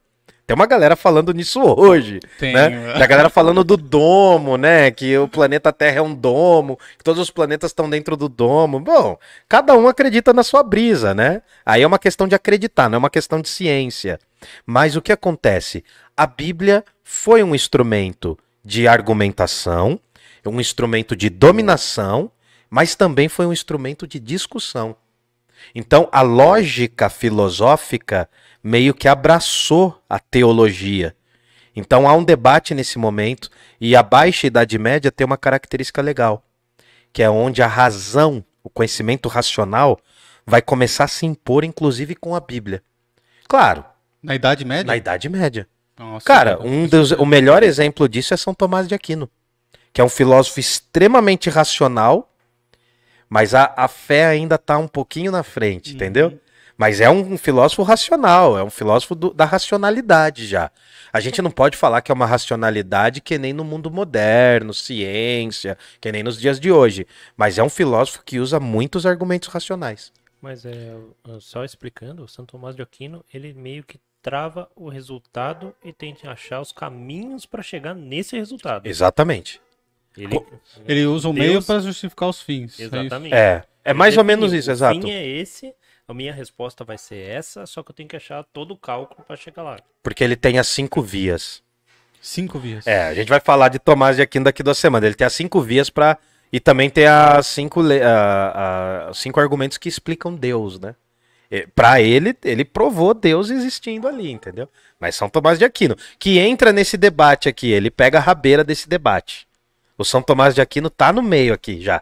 Tem uma galera falando nisso hoje, Tem, né? Tem a galera falando do domo, né? Que o planeta Terra é um domo, que todos os planetas estão dentro do domo. Bom, cada um acredita na sua brisa, né? Aí é uma questão de acreditar, não é uma questão de ciência. Mas o que acontece? A Bíblia foi um instrumento de argumentação, um instrumento de dominação, mas também foi um instrumento de discussão. Então, a lógica filosófica meio que abraçou a teologia. Então, há um debate nesse momento, e a Baixa Idade Média tem uma característica legal, que é onde a razão, o conhecimento racional, vai começar a se impor, inclusive com a Bíblia. Claro, Na Idade Média? na Idade Média. Nossa, Cara, um dos, o melhor exemplo disso é São Tomás de Aquino, que é um filósofo extremamente racional, mas a, a fé ainda tá um pouquinho na frente, entendeu? Mas é um, filósofo racional, é um filósofo do- da racionalidade já. A gente não pode falar que é uma racionalidade que nem no mundo moderno, ciência, que nem nos dias de hoje. Mas é um filósofo que usa muitos argumentos racionais. Mas é, só explicando, o Santo Tomás de Aquino, ele meio que trava o resultado e tenta achar os caminhos para chegar nesse resultado. Exatamente. Ele, Ele usa o Deus- meio para justificar os fins. é? Exatamente. É, é Ele mais ou menos isso, o exato. fim é esse, a minha resposta vai ser essa, só que eu tenho que achar todo o cálculo para chegar lá. Porque ele tem as cinco vias. Cinco vias. É, a gente vai falar de Tomás de Aquino daqui duas semanas. Ele tem as cinco vias para E também tem as cinco, le- a- a- cinco argumentos que explicam Deus, né? Pra ele, ele provou Deus existindo ali, entendeu? Mas São Tomás de Aquino, que entra nesse debate aqui, ele pega a rabeira desse debate. O São Tomás de Aquino tá no meio aqui já.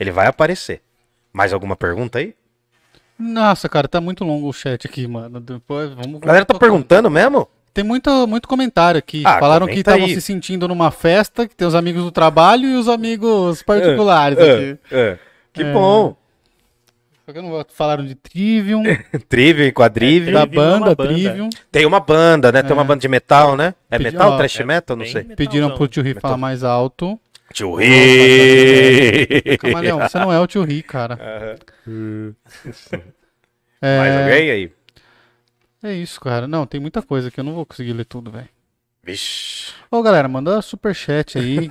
Ele vai aparecer. Mais alguma pergunta aí? Nossa, cara, tá muito longo o chat aqui, mano. Depois vamos. A galera tá perguntando mesmo? Tem muito, muito comentário aqui. Ah, Falaram que estavam se sentindo numa festa, que tem os amigos do trabalho e os amigos particulares aqui. é. Que É. bom. Só que eu não vou- Falaram de Trivium, Trivium e quadrivium. da é uma banda banda. Trivium. Tem uma banda, né? Tem uma banda de metal, né? É Pedi- metal, ó, trash é metal? Não sei. metalzão. Pediram pro tio falar mais alto. Tio Ri. Camaleão, você não é o tio Ri, cara. É, Mais alguém aí? é isso, cara. Não, tem muita coisa que eu não vou conseguir ler tudo, velho. Vixe. Ô, galera, manda superchat aí.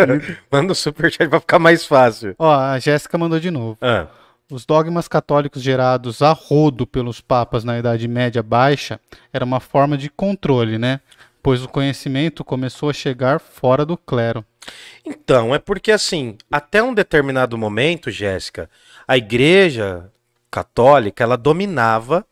Manda o superchat pra ficar mais fácil. Ó, a Jéssica mandou de novo. Ah, Os dogmas católicos gerados a rodo pelos papas na Idade Média Baixa era uma forma de controle, né? Pois o conhecimento começou a chegar fora do clero. Então, é porque assim, até um determinado momento, Jéssica, a igreja católica, ela dominava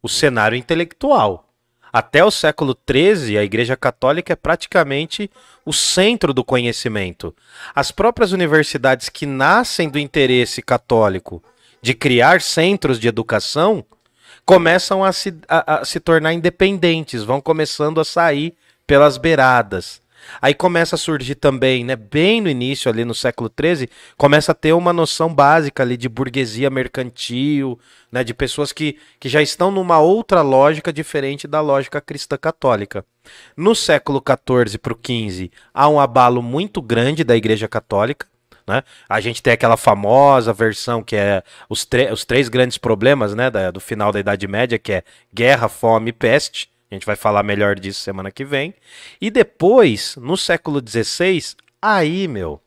o cenário intelectual. Até o século XIII, a igreja católica é praticamente o centro do conhecimento. As próprias universidades que nascem do interesse católico de criar centros de educação começam a se, a- a se tornar independentes, vão começando a sair pelas beiradas. Aí começa a surgir também, né, bem no início ali no século XIII, começa a ter uma noção básica ali de burguesia mercantil, né, de pessoas que, que já estão numa outra lógica diferente da lógica cristã católica. No século XIV para o XV, há um abalo muito grande da Igreja Católica. Né? A gente tem aquela famosa versão que é os, os três grandes problemas né, da- do final da Idade Média, que é guerra, fome e peste. A gente vai falar melhor disso semana que vem. E depois, no século XVI, aí, meu,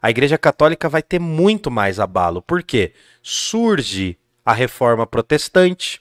a Igreja Católica vai ter muito mais abalo. Por quê? Surge a reforma protestante,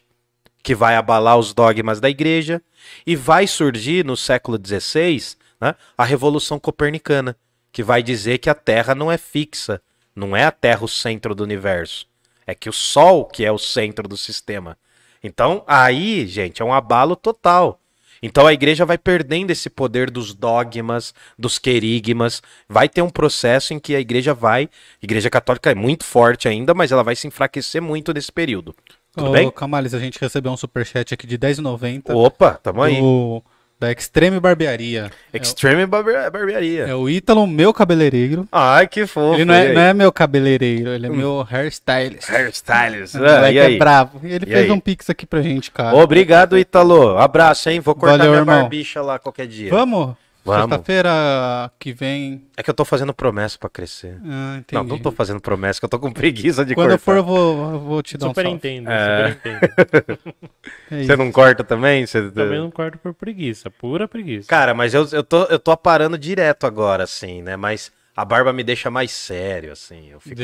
que vai abalar os dogmas da igreja, e vai surgir no século XVI né, a Revolução Copernicana, que vai dizer que a Terra não é fixa, não é a Terra o centro do universo, é que o Sol que é o centro do sistema. Então, aí, gente, é um abalo total. Então a igreja vai perdendo esse poder dos dogmas, dos querigmas. Vai ter um processo em que a igreja vai. A igreja católica é muito forte ainda, mas ela vai se enfraquecer muito nesse período. Tudo Ô, bem? Camales, a gente recebeu um superchat aqui de R$10,90 Opa, tamo aí. do, da Extreme Barbearia. Extreme barbe- barbearia. É o Ítalo, meu cabeleireiro. Ai, que fofo. Ele não e é? Hum. não é meu cabeleireiro, ele é meu hairstylist. Hairstylist. O Ah, aí? é bravo. E ele E fez aí? um pix aqui pra gente, cara. Obrigado, Ítalo. Abraço, hein? Vou cortar Valeu, minha irmão. barbicha lá qualquer dia. Vamos? Vamos. Sexta-feira que vem. É que eu tô fazendo promessa pra crescer. Ah, entendi. Não, não tô fazendo promessa, que eu tô com preguiça de Quando eu cortar. for, eu vou, eu vou te dar um Super salve. entendo, É. super entendo. É. Você não corta também? Você... Também não corto por preguiça, pura preguiça. Cara, mas eu, eu, tô, eu tô aparando direto agora, assim, né? Mas a barba me deixa mais sério, assim. Eu fico.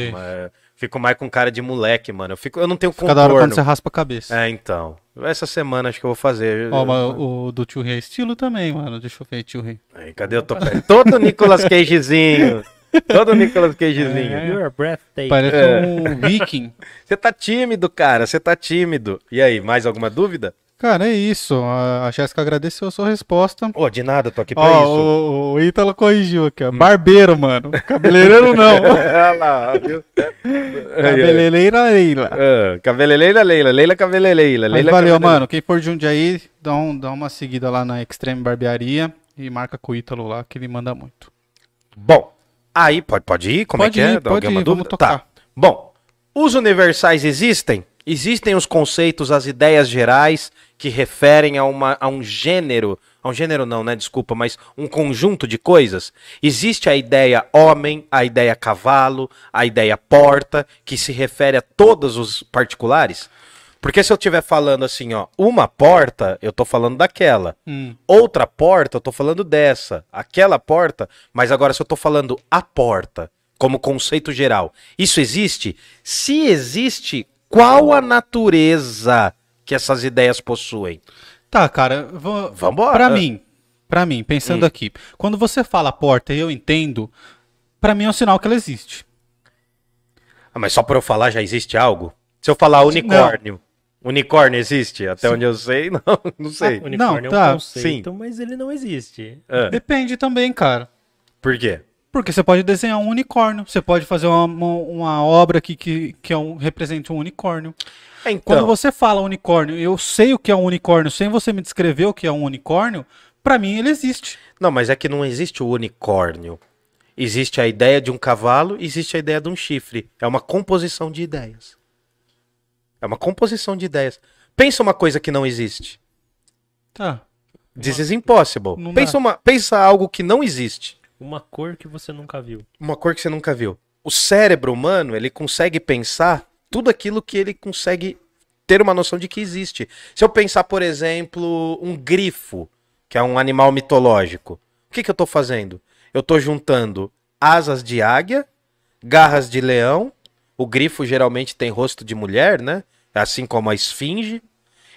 Fico mais com cara de moleque, mano. Eu, fico, eu não tenho Cada hora quando contorno. você raspa a cabeça. É, então. Essa semana acho que eu vou fazer. Ó, mas o do tio Rei é estilo também, mano. Deixa eu ver, tio Rei. Aí, cadê o topete? Todo Nicolas Cagezinho. Todo Nicolas Cagezinho. É. You're breathtaking. Parece É. um viking. Você tá tímido, cara. Você tá tímido. E aí, mais alguma dúvida? Cara, é isso. A Jéssica agradeceu a sua resposta. Ô, de nada, tô aqui pra Ó, isso. o, o Ítalo corrigiu aqui, ó. Barbeiro, mano. Cabeleireiro não. Olha lá, viu? Cabeleireira Leila. Ah, Cabeleleira Leila, Leila Cabeleleila. Mas Leila valeu, Cabeleleira. mano. Quem for de Jundiaí, dá, um, dá uma seguida lá na Extreme Barbearia e marca com o Ítalo lá, que ele manda muito. Bom, aí pode, pode ir? Como Pode é que é? ir, pode Alguma ir, vamos dúvida? tocar. Tá. Bom, os universais existem? Existem os conceitos, as ideias gerais que referem a, uma, a um gênero, a um gênero não, né? Desculpa, mas um conjunto de coisas. Existe a ideia homem, a ideia cavalo, a ideia porta, que se refere a todos os particulares. Porque se eu estiver falando assim, ó, uma porta, eu tô falando daquela. Hum. Outra porta, eu tô falando dessa. Aquela porta, mas agora se eu tô falando a porta, como conceito geral, isso existe? Se existe, qual a natureza que essas ideias possuem? Tá, cara, vou, Vambora. Pra Ah. mim, pra mim, pensando Hum. aqui, quando você fala porta e eu entendo, pra mim é um sinal que ela existe. Ah, mas só por eu falar já existe algo? Se eu falar unicórnio, unicórnio existe? Até onde eu sei, não, não sei. O unicórnio Não, é tá, um conceito, mas ele não existe. Ah, Depende também, cara. por quê? Porque você pode desenhar um unicórnio, você pode fazer uma, uma, obra aqui que, que é um, represente um unicórnio. É, Então, Quando você fala unicórnio, eu sei o que é um unicórnio sem você me descrever o que é um unicórnio, pra mim ele existe. Não, mas é que não existe o unicórnio. Existe a ideia de um cavalo, existe a ideia de um chifre. É uma composição de ideias. É uma composição de ideias. Pensa uma coisa que não existe. Tá. This is impossible. Pensa, uma, pensa algo que não existe. Uma cor que você nunca viu. Uma cor que você nunca viu. O cérebro humano, ele consegue pensar tudo aquilo que ele consegue ter uma noção de que existe. Se eu pensar, por exemplo, um grifo, que é um animal mitológico, o que, que eu tô fazendo? Eu tô juntando asas de águia, garras de leão, o grifo geralmente tem rosto de mulher, né? Assim como a esfinge.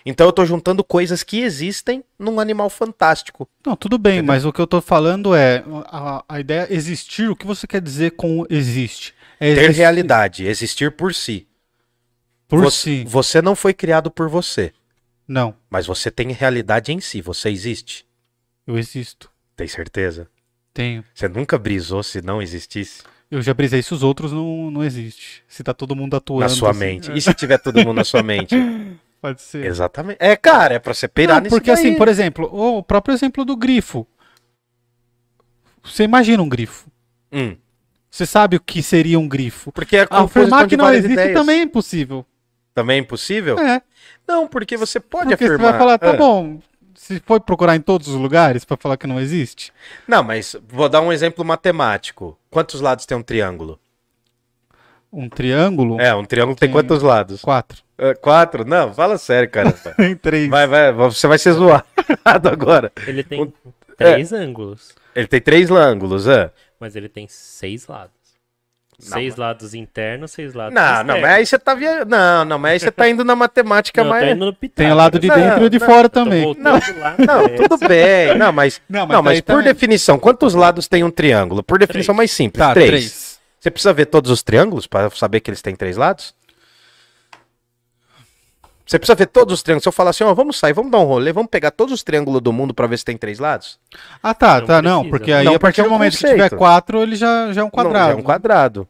Então eu tô juntando coisas que existem num animal fantástico. Não, tudo bem, mas o que eu tô falando é a, a ideia existir, o que você quer dizer com existe? É Ter existir realidade, existir por si. por você, si. você não foi criado por você, Não, mas você tem realidade em si, você existe. eu existo. Tem certeza? Tenho. Você nunca brisou se não existisse Eu já brisei se os outros não, não existem. Se tá todo mundo atuando. na sua assim. mente. E se tiver todo mundo na sua mente? Pode ser. Exatamente. É, cara, é pra você pirar Não, nisso porque daí. assim, por exemplo, o próprio exemplo do grifo. Você imagina um grifo. Hum. Você sabe o que seria um grifo. Porque é a composição Afirmar que não existe ideias. também é impossível. Também é impossível? É. Não, porque você pode Porque afirmar. você vai falar, tá Ah. bom. Se foi procurar em todos os lugares pra falar que não existe? Não, mas vou dar um exemplo matemático. Quantos lados tem um triângulo? Um triângulo? É, um triângulo tem Tem- quantos lados? Quatro. Ah, quatro? Não, fala sério, cara. Tem três. Vai, vai, você vai ser zoado agora. Ele tem Um- três ângulos, Ele tem três ângulos, ah. mas ele tem seis lados. Seis lados internos, seis lados Não, externos. não, mas aí você tá via... Não, não, mas aí você tá indo na matemática Não, mais. indo no Tem o lado de Não, dentro e o de não, fora também. Não, atrás. tudo bem. Não, mas. Não, Não, mas mas, daí por também- definição, quantos lados tem um triângulo? Por definição Três. mais simples. Tá, três. três. Você precisa ver todos os triângulos para saber que eles têm três lados? Você precisa ver todos os triângulos. Se eu falar assim, ó, vamos sair, vamos dar um rolê, vamos pegar todos os triângulos do mundo para ver se tem três lados? Ah, tá, Não tá, não. precisa. Porque aí Não, a partir é do momento que conceito. tiver quatro, ele já, já é um Não, quadrado. é um quadrado.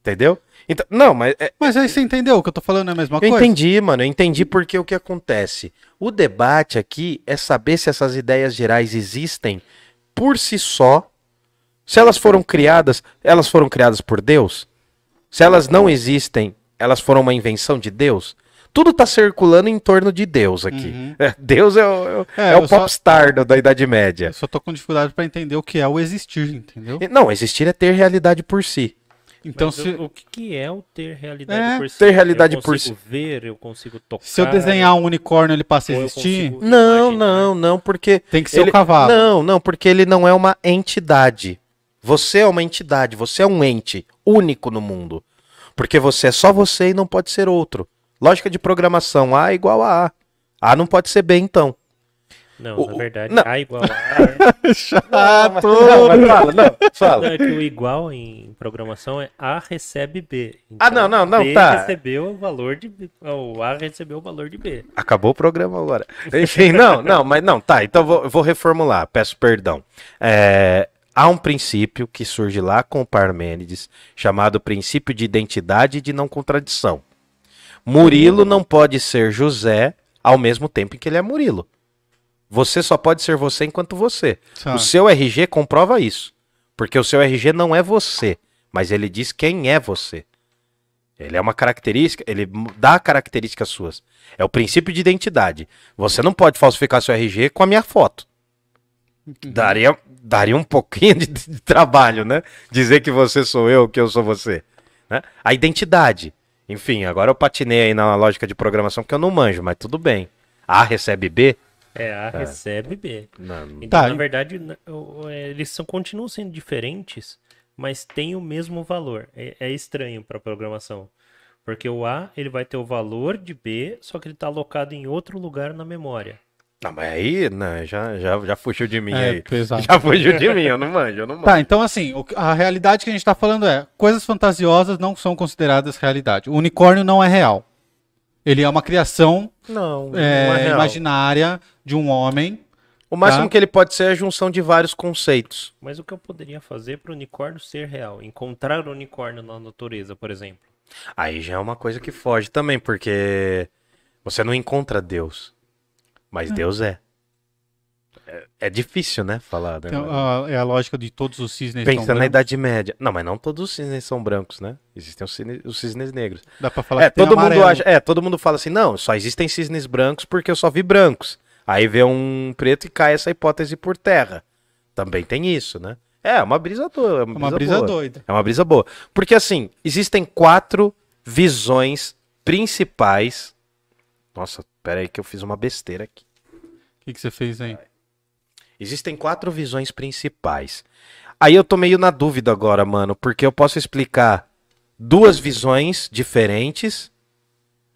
Entendeu? Então, não, mas é- Mas aí você entendeu o que eu tô falando é a mesma eu coisa? entendi, mano. Eu entendi porque o que acontece. O debate aqui é saber se essas ideias gerais existem por si só. Se elas foram criadas, elas foram criadas por Deus? Se elas não existem, elas foram uma invenção de Deus? Tudo tá circulando em torno de Deus aqui. Uhum. É, Deus é o, é É, é o eu popstar da- da Idade Média. Eu só tô com dificuldade pra entender o que é o existir, entendeu? E- Não, existir é ter realidade por si. Então, Mas se, o, o que, que é o ter realidade É, por si? ter realidade eu por consigo ver, eu consigo tocar. se eu desenhar um unicórnio, ele passa a eu existir, Não, imaginar. não, não, porque tem que ser Ele- o cavalo. Não, não, porque ele não é uma entidade. Você é uma entidade, você é um ente único no mundo. Porque você é só você e não pode ser outro. Lógica de programação, A igual a A. A não pode ser B, então. Não, O- na verdade, não. A igual a é... Chato! Não, mas fala, não, fala. Não, é que o igual em programação é A recebe B. Ah, não, não, não, B tá. recebeu o valor de B. O A recebeu o valor de B. Acabou o programa agora. Enfim, não, não, mas não, tá. Então eu vou, vou reformular, peço perdão. É, há um princípio que surge lá com o Parmênides, chamado princípio de identidade e de não contradição. Murilo não pode ser José ao mesmo tempo em que ele é Murilo. Você só pode ser você enquanto você. O seu RG comprova isso. Porque o seu RG não é você, mas ele diz quem é você. Ele é uma característica, ele dá características suas. É o princípio de identidade. Você não pode falsificar seu RG com a minha foto. Daria, daria um pouquinho de, de trabalho, né? Dizer que você sou eu, que eu sou você. né? A identidade. Enfim, agora eu patinei aí na lógica de programação que eu não manjo, mas tudo bem. A recebe B? É A recebe B. Não, Então, Tá, na verdade, é, eles são, continuam sendo diferentes, mas têm o mesmo valor. É, é estranho para programação. Porque o A ele vai ter o valor de B, só que ele está alocado em outro lugar na memória. Não, mas aí né, já, já, já fugiu de mim É, aí. pesado. Já fugiu de mim, eu não manjo, eu não manjo. Tá, então assim, a realidade que a gente tá falando é, coisas fantasiosas não são consideradas realidade. O unicórnio não é real. Ele é uma criação Não, é, não é real. imaginária de um homem. O máximo Tá. que ele pode ser é a junção de vários conceitos. Mas o que eu poderia fazer para o unicórnio ser real? Encontrar o unicórnio na natureza, por exemplo. Aí já é uma coisa que foge também, porque você não encontra Deus, mas Deus é. é. é difícil, né, falar. né? Então, a- é a lógica de todos os cisnes Pensa na brancos. Idade Média. Não, mas não todos os cisnes são brancos, né? Existem os cisnes, os cisnes negros. Dá pra falar É, que todo mundo amarelo. acha, é, todo mundo fala assim, não, só existem cisnes brancos porque eu só vi brancos. Aí vê um preto e cai essa hipótese por terra. Também tem isso, né? É, uma brisa doida. É É uma, uma brisa, brisa doida. É uma brisa boa. Porque assim, existem quatro visões principais. Nossa, pera aí que eu fiz uma besteira aqui. O que, que você fez aí? Existem quatro visões principais. Aí eu tô meio na dúvida agora, mano, porque eu posso explicar duas visões diferentes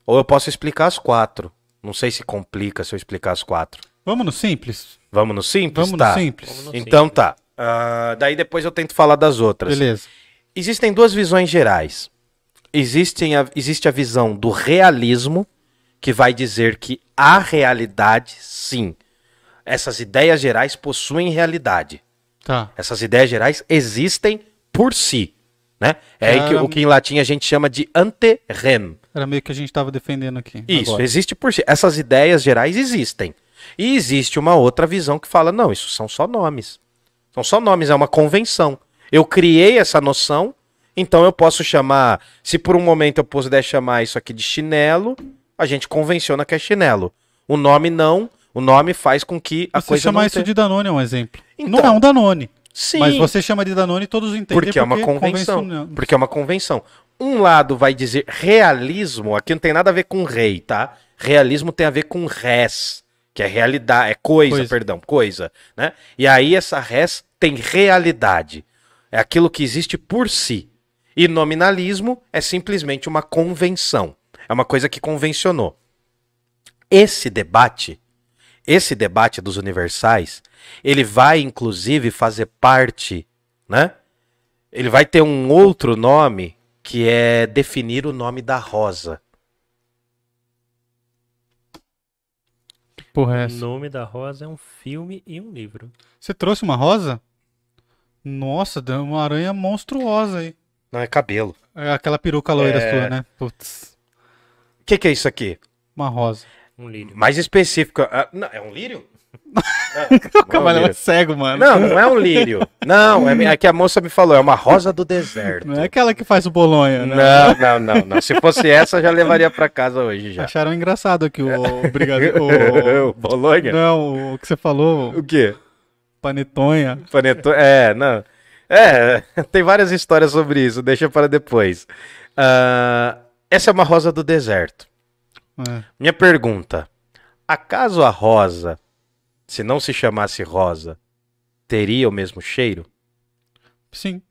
ou eu posso explicar as quatro. Não sei se complica se eu explicar as quatro. Vamos no simples? Vamos no simples? Vamos tá. no simples? Vamos no Então tá. Ah, daí depois eu tento falar das outras. Beleza. Existem duas visões gerais. Existem a- existe a visão do realismo, que vai dizer que a realidade, sim. Essas ideias gerais possuem realidade. Tá. Essas ideias gerais existem por si. Né? É aí que, o que em latim a gente chama de ante rem. Era meio que a gente tava defendendo aqui. Isso, agora. existe por si. Essas ideias gerais existem. E existe uma outra visão que fala: não, isso são só nomes. São só nomes, é uma convenção. Eu criei essa noção, então eu posso chamar. Se por um momento eu puder chamar isso aqui de chinelo, a gente convenciona que é chinelo. O nome não, o nome faz com que a Você coisa chamar não isso tenha- de Danone é um exemplo. Então. não é um Danone. Sim, Mas você chama de Danone todos entendem porque é uma convenção. convencional. Porque é uma convenção. Um lado vai dizer realismo, aqui não tem nada a ver com rei, tá? Realismo tem a ver com res, que é realidade, é coisa, Coisa. perdão, coisa, né? E aí essa res tem realidade. É aquilo que existe por si. E nominalismo é simplesmente uma convenção. É uma coisa que convencionou. Esse debate, esse debate dos universais, ele vai inclusive fazer parte, né? Ele vai ter um outro nome que é definir o nome da rosa. Porra, é O essa? nome da rosa é um filme e um livro. Você trouxe uma rosa? Nossa, deu uma aranha monstruosa aí. Não é cabelo. É aquela peruca loira É. sua, né? Putz, O que, que é isso aqui? uma rosa. Um lírio. Mais específico. ah, não, é um lírio? O camarão é cego, mano. Não, não é um lírio. Não, é, é que a moça me falou, é uma rosa do deserto. Não é aquela que faz o bolonha, né? Não, não, não, não. Se fosse essa, eu já levaria pra casa hoje já. Acharam engraçado aqui o, o brigadeiro. o- Bolonha? Não, o que você falou, O quê? panetonha. Panetone. É, não. É, tem várias histórias sobre isso, deixa para depois. Ah, essa é uma rosa do deserto. É. Minha pergunta: acaso a rosa, se não se chamasse rosa, teria o mesmo cheiro? Sim,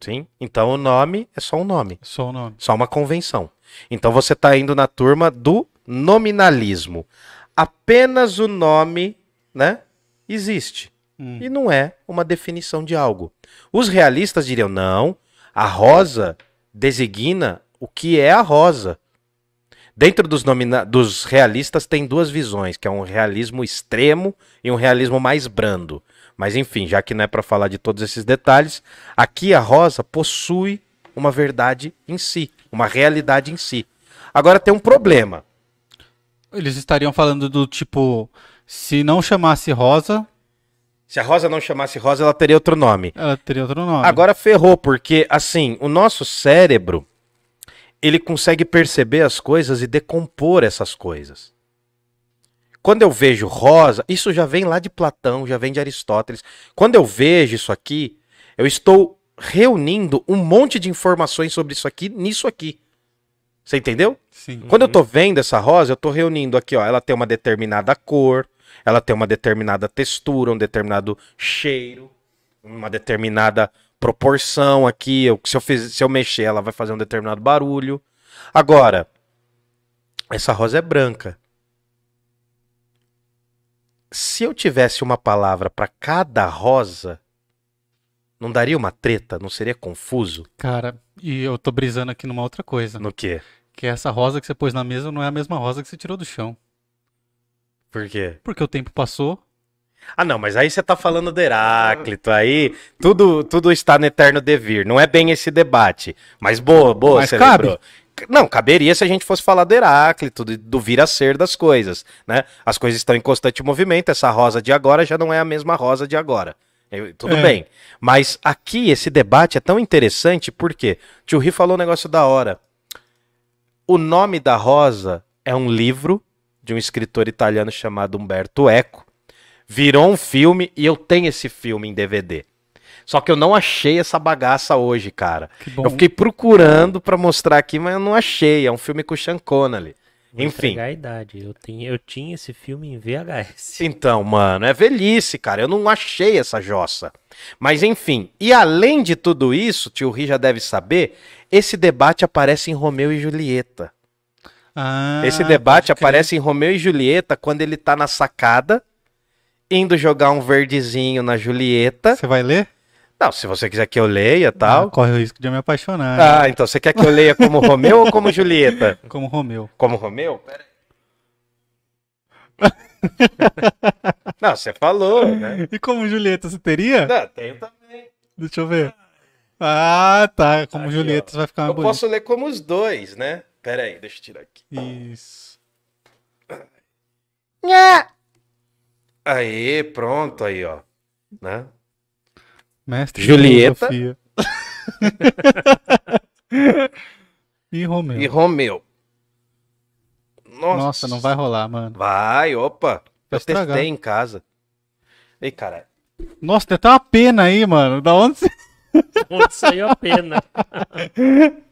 Sim? Então o nome é só um nome, só o nome. só uma convenção. Então você está indo na turma do nominalismo. Apenas o nome né? Existe. Hum. E não é uma definição de algo. Os realistas diriam: não, a rosa designa o que é a rosa. Dentro dos, nomina- dos realistas tem duas visões, que é um realismo extremo e um realismo mais brando. Mas enfim, já que não é para falar de todos esses detalhes, aqui a rosa possui uma verdade em si, uma realidade em si. Agora tem um problema. Eles estariam falando do tipo, se não chamasse Rosa, Se a rosa não chamasse rosa, ela teria outro nome. ela teria outro nome. Agora ferrou, porque assim, o nosso cérebro ele consegue perceber as coisas e decompor essas coisas. Quando eu vejo rosa, isso já vem lá de Platão, já vem de Aristóteles. Quando eu vejo isso aqui, eu estou reunindo um monte de informações sobre isso aqui nisso aqui. Você entendeu? Sim. Quando eu tô vendo essa rosa, eu tô reunindo aqui, ó. Ela tem uma determinada cor, ela tem uma determinada textura, um determinado cheiro, uma determinada proporção aqui. Se, eu fiz- se eu mexer, ela vai fazer um determinado barulho. Agora, essa rosa é branca. Se eu tivesse uma palavra para cada rosa, não daria uma treta? Não seria confuso? Cara, e eu tô brisando aqui numa outra coisa. No quê? Que essa rosa que você pôs na mesa não é a mesma rosa que você tirou do chão. Por quê? Porque o tempo passou. Ah, não, mas aí você tá falando do Heráclito, aí tudo, tudo está no eterno devir. Não é bem esse debate. Mas boa, boa, Mas você cabe? lembrou. Não, caberia se a gente fosse falar do Heráclito, do, do vir a ser das coisas, né? As coisas estão em constante movimento, essa rosa de agora já não é a mesma rosa de agora. Eu- tudo É. bem. Mas aqui esse debate é tão interessante porque Tio Ri falou um negócio da hora. O nome da rosa é um livro de um escritor italiano chamado Umberto Eco. Virou um filme e eu tenho esse filme em DVD. Só que eu não achei essa bagaça hoje, cara. Que bom. Eu fiquei procurando pra mostrar aqui, mas eu não achei. É um filme com o Sean Connery. Vou Enfim. a idade. Eu, tenho, eu tinha esse filme em VHS. Então, mano, é velhice, cara. Eu não achei essa jossa. Mas enfim, e além de tudo isso, tio Ri já deve saber, esse debate aparece em Romeu e Julieta. Ah, esse debate aparece em Romeu e Julieta quando ele tá na sacada, indo jogar um verdezinho na Julieta. Você vai ler? Não, se você quiser que eu leia Ah, tal. corre o risco de eu me apaixonar. Ah, então você quer que eu leia como Romeu ou como Julieta? Como Romeu. Como Romeu? Pera. Não, você falou, né? E como Julieta, você teria? Não, tenho também. Deixa eu ver. Ah, tá. Como Aqui, Julieta, ó. você vai ficar mais Eu bonito. posso ler como os dois, né? Pera aí, deixa eu tirar aqui. Isso. Aê, pronto aí, ó. Né? Mestre Julieta. e Romeu. E Romeu. Nossa, Nossa, não vai rolar, mano. Vai, opa. Vai Eu estragar. testei em casa. Ei, cara. Nossa, tem até uma pena aí, mano. Da onde você. Onde saiu a pena.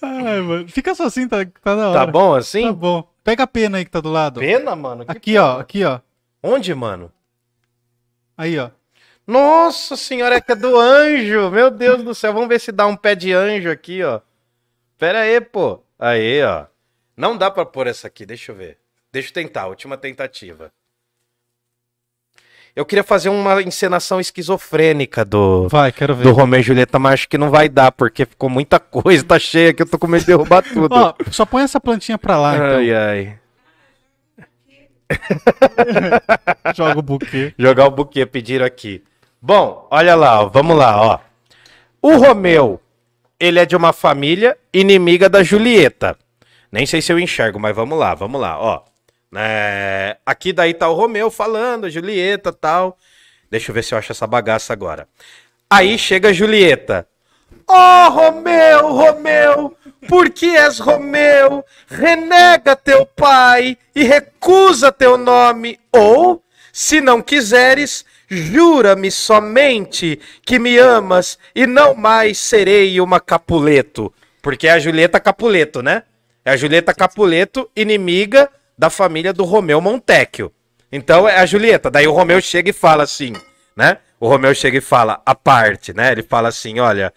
Ai, mano. Fica só assim, tá, tá da hora. Tá bom assim? Tá bom. Pega a pena aí que tá do lado. Pena, mano? Que Aqui, ó. Aqui, ó. Onde, mano? Aí, ó. Nossa senhora, é que é do anjo. Meu Deus do céu. Vamos ver se dá um pé de anjo aqui, ó. Pera aí, pô. Aí, ó. Não dá pra pôr essa aqui. Deixa eu ver. Deixa eu tentar. Última tentativa. Eu queria fazer uma encenação esquizofrênica do, Vai, quero ver. do Romeu e Julieta, mas acho que não vai dar, porque ficou muita coisa. Tá cheia que eu tô com medo de derrubar tudo. Ó, só põe essa plantinha pra lá, então. ai, ai. Joga o buquê. Jogar o buquê, pediram aqui. Bom, olha lá, ó, vamos lá, ó. O Romeu, ele é de uma família inimiga da Julieta. Nem sei se eu enxergo, mas vamos lá, vamos lá, ó. É, aqui daí tá o Romeu falando, Julieta tal. Deixa eu ver se eu acho essa bagaça agora. Aí chega a Julieta. Ó Romeu, Romeu, por que és Romeu? Renega teu pai e recusa teu nome. Ou, se não quiseres, jura-me somente que me amas e não mais serei uma Capuleto. Porque é a Julieta Capuleto, né? É a Julieta Capuleto, inimiga da família do Romeu Montecchio. Então é a Julieta. Daí o Romeu chega e fala assim, né? O Romeu chega e fala a parte, né? Ele fala assim: olha,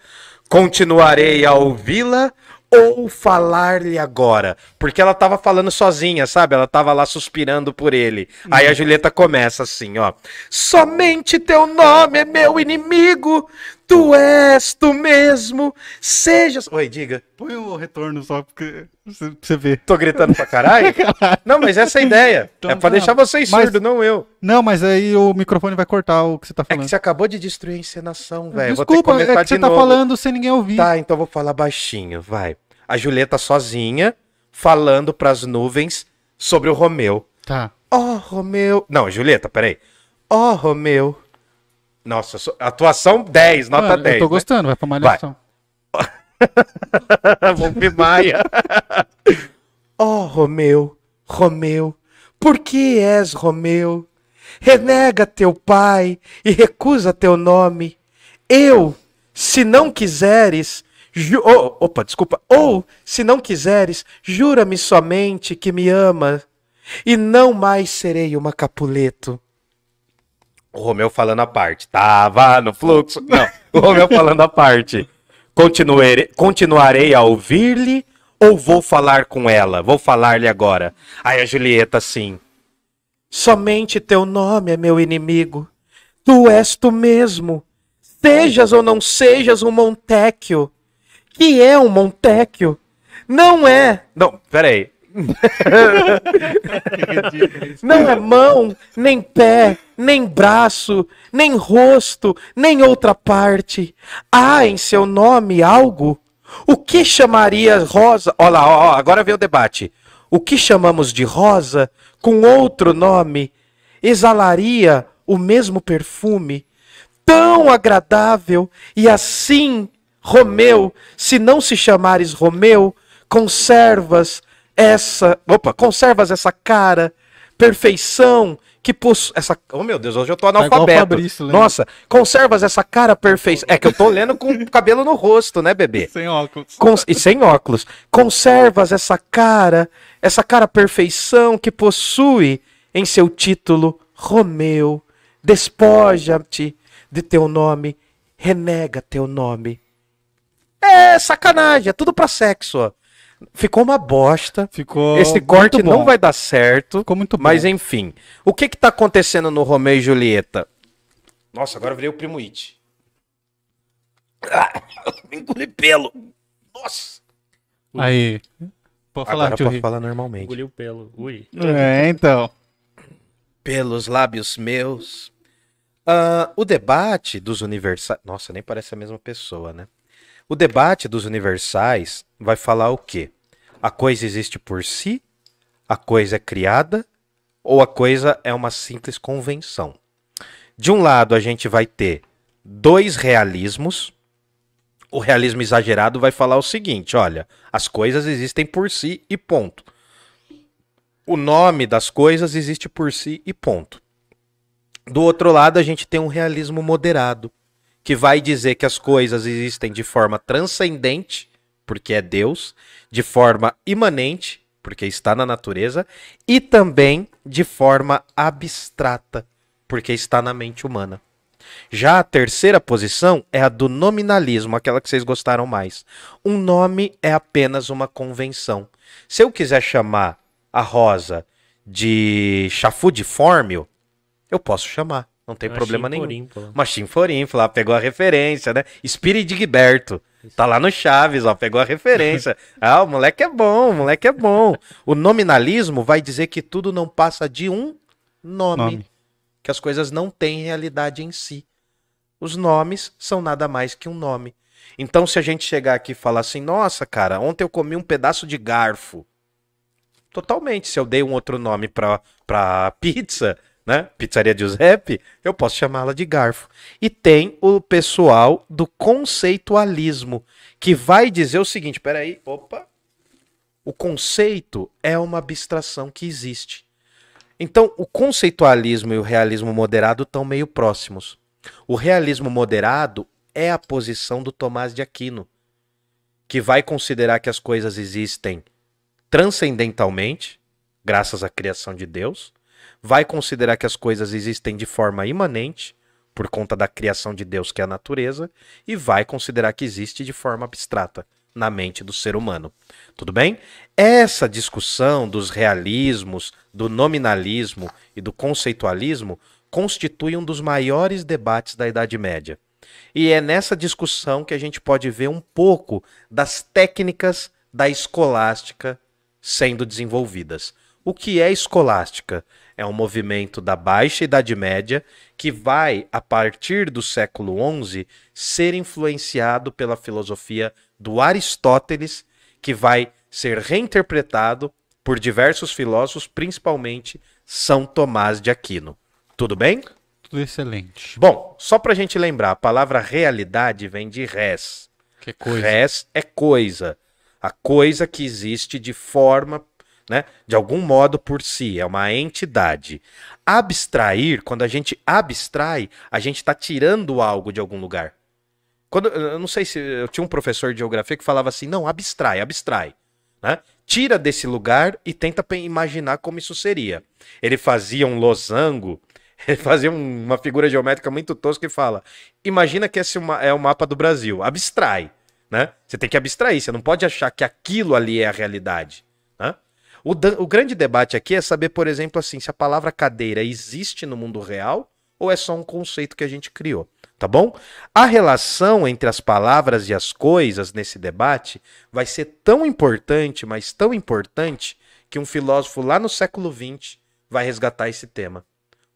continuarei a ouvi-la ou falar-lhe agora? Porque ela tava falando sozinha, sabe? Ela tava lá suspirando por ele. Aí a Julieta começa assim, ó. Somente teu nome é meu inimigo, tu és tu mesmo, sejas... Oi, diga. Põe o retorno só porque você, pra você ver. Tô gritando pra caralho? Não, mas essa é a ideia. Então é pra tá. deixar vocês Mas- surdos, não eu. Não, mas aí o microfone vai cortar o que você tá É falando. que você acabou de destruir a encenação, velho. Vou ter que Desculpa, é que você tá novo. falando sem ninguém ouvir. Tá, então eu vou falar baixinho, vai. A Julieta sozinha, falando pras nuvens sobre o Romeu. Tá. Ó, Romeu. Não, Julieta, peraí. Ó, Romeu. Nossa, atuação 10, nota Mano, 10. eu tô né? gostando, vai pra malhação. Vamos ver Maia. Ó, Romeu, Romeu, por que és Romeu? Renega teu pai e recusa teu nome. Eu, se não quiseres. Ju oh, opa, desculpa. Ou, se não quiseres, jura-me somente que me ama, e não mais serei uma Capuleto. O Romeu falando a parte. Tava no fluxo. Não, o Romeu falando a parte. Continuarei, continuarei a ouvir-lhe ou vou falar com ela? Vou falar-lhe agora. Aí a Julieta assim. Somente teu nome é meu inimigo. Tu és tu mesmo. Sejas ou não sejas um Montecchio. Que é um Montecchio? Não é. Não, peraí. Não é mão, nem pé, nem braço, nem rosto, nem outra parte. Há em seu nome algo? O que chamaria rosa? Olha lá, agora vem o debate. O que chamamos de rosa com outro nome exalaria o mesmo perfume? Tão agradável e assim, Romeu, se não se chamares Romeu, conservas essa, opa, conservas essa cara, perfeição que possui essa, oh meu Deus, hoje eu tô o analfabeto. Fabrício, lembra? Nossa, conservas essa cara perfeição. É que eu tô lendo com o cabelo no rosto, né, bebê? Sem óculos. Cons- e sem óculos. Conservas essa cara, essa cara perfeição que possui em seu título Romeu. Despoja-te de teu nome, renega teu nome. É sacanagem, é tudo pra sexo, ó. Ficou uma bosta. Ficou. Esse corte muito não vai dar certo. Ficou muito bom. Mas enfim. O que que tá acontecendo no Romeu e Julieta? Nossa, agora eu virei o primo It. Ah, engoli pelo. Nossa. Aí. Pode falar, Agora pode falar normalmente. Engoliu o pelo. Ui. É, então. Pelos lábios meus. Ah, o debate dos universais. Nossa, nem parece a mesma pessoa, né? O debate dos universais vai falar o quê? A coisa existe por si? A coisa é criada? Ou a coisa é uma simples convenção? De um lado, a gente vai ter dois realismos. O realismo exagerado vai falar o seguinte: olha, as coisas existem por si e ponto. O nome das coisas existe por si e ponto. Do outro lado, a gente tem um realismo moderado, que vai dizer que as coisas existem de forma transcendente, porque é Deus, de forma imanente, porque está na natureza, e também de forma abstrata, porque está na mente humana. Já a terceira posição é a do nominalismo, aquela que vocês gostaram mais. Um nome é apenas uma convenção. Se eu quiser chamar a rosa de chafudifórmio, eu posso chamar, não tem problema nenhum. Uma lá, pegou a referência, né? Spirit Gilberto. Tá lá no Chaves, ó, pegou a referência. Ah, o moleque é bom, o moleque é bom. O nominalismo vai dizer que tudo não passa de um nome, Nome. que as coisas não têm realidade em si. Os nomes são nada mais que um nome. Então, se a gente chegar aqui e falar assim, nossa, cara, ontem eu comi um pedaço de garfo. Totalmente. Se eu dei um outro nome pra, pra pizza, né? Pizzaria Giuseppe, eu posso chamá-la de garfo. E tem o pessoal do conceitualismo, que vai dizer o seguinte: peraí, opa. O conceito é uma abstração que existe. Então, o conceitualismo e o realismo moderado estão meio próximos. O realismo moderado é a posição do Tomás de Aquino, que vai considerar que as coisas existem transcendentalmente, graças à criação de Deus, vai considerar que as coisas existem de forma imanente, por conta da criação de Deus, que é a natureza, e vai considerar que existe de forma abstrata, na mente do ser humano. Tudo bem? Essa discussão dos realismos, do nominalismo e do conceitualismo constitui um dos maiores debates da Idade Média. E é nessa discussão que a gente pode ver um pouco das técnicas da escolástica sendo desenvolvidas. O que é escolástica? É um movimento da Baixa Idade Média que vai, a partir do século XI, ser influenciado pela filosofia do Aristóteles, que vai ser reinterpretado por diversos filósofos, principalmente São Tomás de Aquino. Tudo bem? Tudo excelente. Bom, só para a gente lembrar, a palavra realidade vem de res. Que coisa. Res é coisa. A coisa que existe de forma, né, de algum modo por si, é uma entidade. Abstrair, quando a gente abstrai, a gente está tirando algo de algum lugar. Quando, eu não sei se eu tinha um professor de geografia que falava assim: não, abstrai, abstrai. Né? Tira desse lugar e tenta imaginar como isso seria. Ele fazia um losango, ele fazia um- uma figura geométrica muito tosca e fala: imagina que esse é é o mapa do Brasil. Abstrai. Né? Você tem que abstrair, você não pode achar que aquilo ali é a realidade. O, o grande debate aqui é saber, por exemplo, assim, se a palavra cadeira existe no mundo real ou é só um conceito que a gente criou. Tá bom? A relação entre as palavras e as coisas nesse debate vai ser tão importante, mas tão importante, que um filósofo lá no século XX vai resgatar esse tema.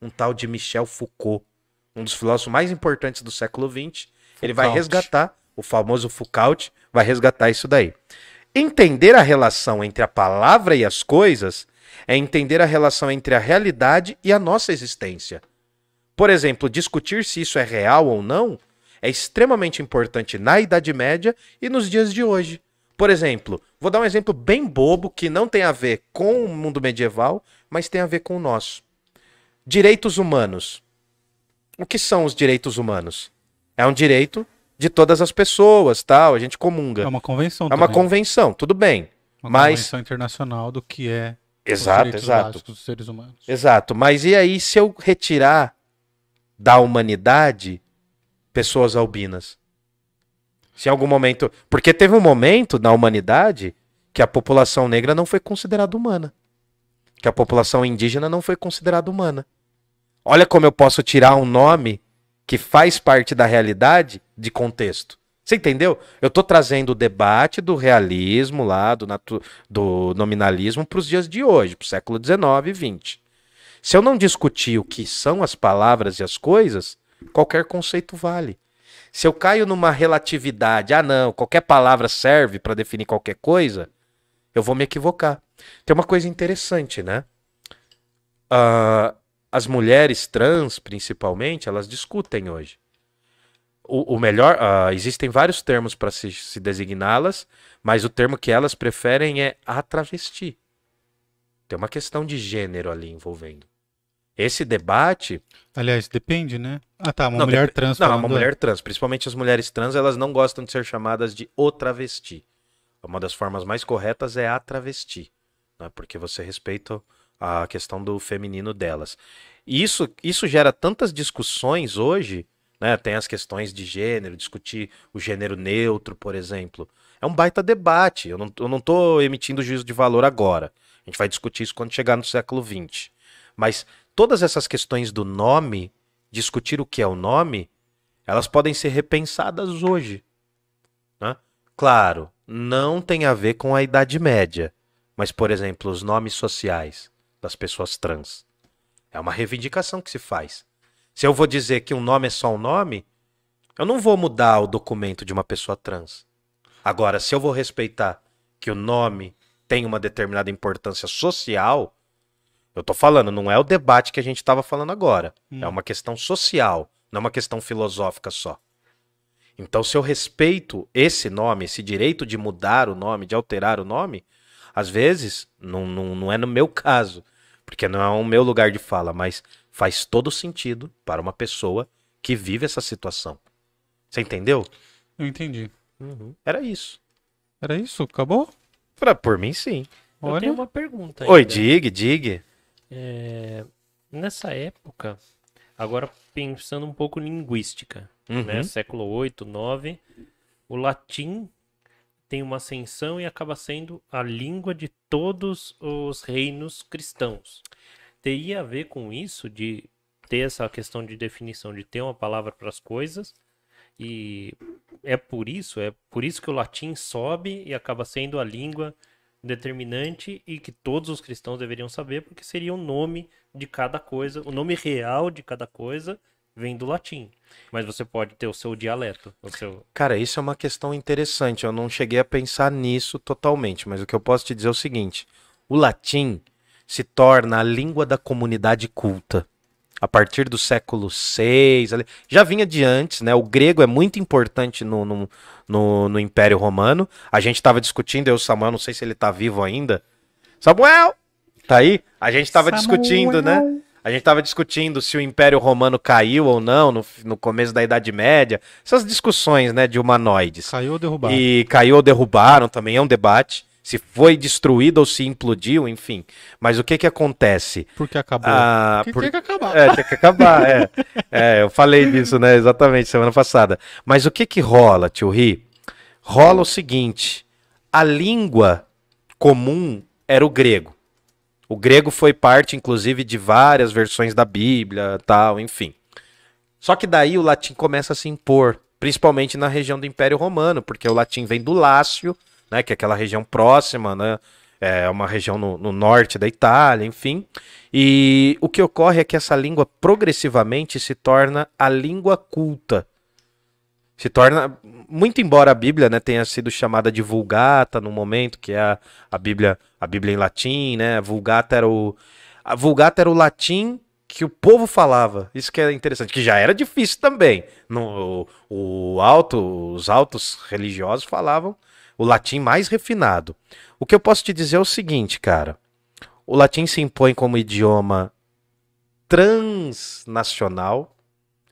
Um tal de Michel Foucault, um dos filósofos mais importantes do século XX. Ele vai Foucault. resgatar, o famoso Foucault, vai resgatar isso daí. Entender a relação entre a palavra e as coisas é entender a relação entre a realidade e a nossa existência. Por exemplo, discutir se isso é real ou não é extremamente importante na Idade Média e nos dias de hoje. Por exemplo, vou dar um exemplo bem bobo que não tem a ver com o mundo medieval, mas tem a ver com o nosso. Direitos humanos. O que são os direitos humanos? É um direito de todas as pessoas, tal, a gente comunga. É uma convenção É uma também. convenção, tudo bem. Uma mas convenção internacional do que é exato, exato. dos seres humanos. Exato. Mas e aí se eu retirar da humanidade pessoas albinas? Se em algum momento. Porque teve um momento na humanidade que a população negra não foi considerada humana. Que a população indígena não foi considerada humana. Olha como eu posso tirar um nome que faz parte da realidade de contexto. Você entendeu? Eu estou trazendo o debate do realismo lá, do, do nominalismo, para os dias de hoje, para o século XIX e XX. Se eu não discutir o que são as palavras e as coisas, qualquer conceito vale. Se eu caio numa relatividade, ah não, qualquer palavra serve para definir qualquer coisa, eu vou me equivocar. Tem uma coisa interessante, né? Ah, as mulheres trans, principalmente, elas discutem hoje. O, o melhor, ah, existem vários termos para se, se designá-las, mas o termo que elas preferem é a travesti. Tem uma questão de gênero ali envolvendo. Esse debate. Aliás, depende, né? Ah, tá. Uma Não, mulher dep- trans Não, uma mulher trans, principalmente as mulheres trans, elas não gostam de ser chamadas de o travesti. Uma das formas mais corretas é a travesti, né? porque você respeita a questão do feminino delas. E isso, isso gera tantas discussões hoje, né? Tem as questões de gênero, discutir o gênero neutro, por exemplo. É um baita debate. Eu não, eu não tô emitindo juízo de valor agora. A gente vai discutir isso quando chegar no século XX. Mas todas essas questões do nome, discutir o que é o nome, elas podem ser repensadas hoje. né? Claro, não tem a ver com a Idade Média, mas, por exemplo, os nomes sociais das pessoas trans. É uma reivindicação que se faz. Se eu vou dizer que um nome é só um nome, eu não vou mudar o documento de uma pessoa trans. Agora, se eu vou respeitar que o nome tem uma determinada importância social, eu tô falando, não é o debate que a gente estava falando agora. É uma questão social, não é uma questão filosófica só. Então, se eu respeito esse nome, esse direito de mudar o nome, de alterar o nome, às vezes, não, não, não é no meu caso, porque não é o meu lugar de fala, mas faz todo sentido para uma pessoa que vive essa situação. Você entendeu? Eu entendi. Era isso. Era isso? Acabou? Pra, por mim, sim. Eu Olha. tenho uma pergunta Oi, ainda. diga, diga. É, nessa época, agora pensando um pouco em linguística, Uhum. né? Século 8, 9, o latim tem uma ascensão e acaba sendo a língua de todos os reinos cristãos. Teria a ver com isso de ter essa questão de definição, de ter uma palavra para as coisas, e é por isso, é por isso que o latim sobe e acaba sendo a língua determinante e que todos os cristãos deveriam saber, porque seria o nome de cada coisa, o nome real de cada coisa vem do latim. Mas você pode ter o seu dialeto, o seu Cara, isso é uma questão interessante. Eu não cheguei a pensar nisso totalmente, mas o que eu posso te dizer é o seguinte: o latim se torna a língua da comunidade culta. A partir do século VI, já vinha de antes, né? O grego é muito importante no, no, no, no Império Romano. A gente estava discutindo, eu e o Samuel, não sei se ele tá vivo ainda. Samuel! Tá aí? A gente estava discutindo, né? A gente estava discutindo se o Império Romano caiu ou não no, no começo da Idade Média. Essas discussões, né, de humanoides. Caiu ou derrubado? E caiu ou derrubaram, também é um debate. Se foi destruído ou se implodiu, enfim. Mas o que que acontece? Porque acabou. Ah, que por- tem que acabar. É, tem que acabar, é. É, eu falei disso, né, exatamente, semana passada. Mas o que que rola, tio Ri? Rola o seguinte, a língua comum era o grego. O grego foi parte, inclusive, de várias versões da Bíblia, tal, enfim. Só que daí o latim começa a se impor, principalmente na região do Império Romano, porque o latim vem do Lácio, né, que é aquela região próxima, né, é uma região no, no norte da Itália, enfim. E o que ocorre é que essa língua progressivamente se torna a língua culta. Se torna, muito embora a Bíblia né, tenha sido chamada de Vulgata no momento, que é a, a Bíblia a Bíblia em latim, né? A Vulgata era o a Vulgata era o latim que o povo falava. Isso que é interessante, que já era difícil também. No, o, o alto, os altos religiosos falavam o latim mais refinado. O que eu posso te dizer é o seguinte, cara. O latim se impõe como idioma transnacional.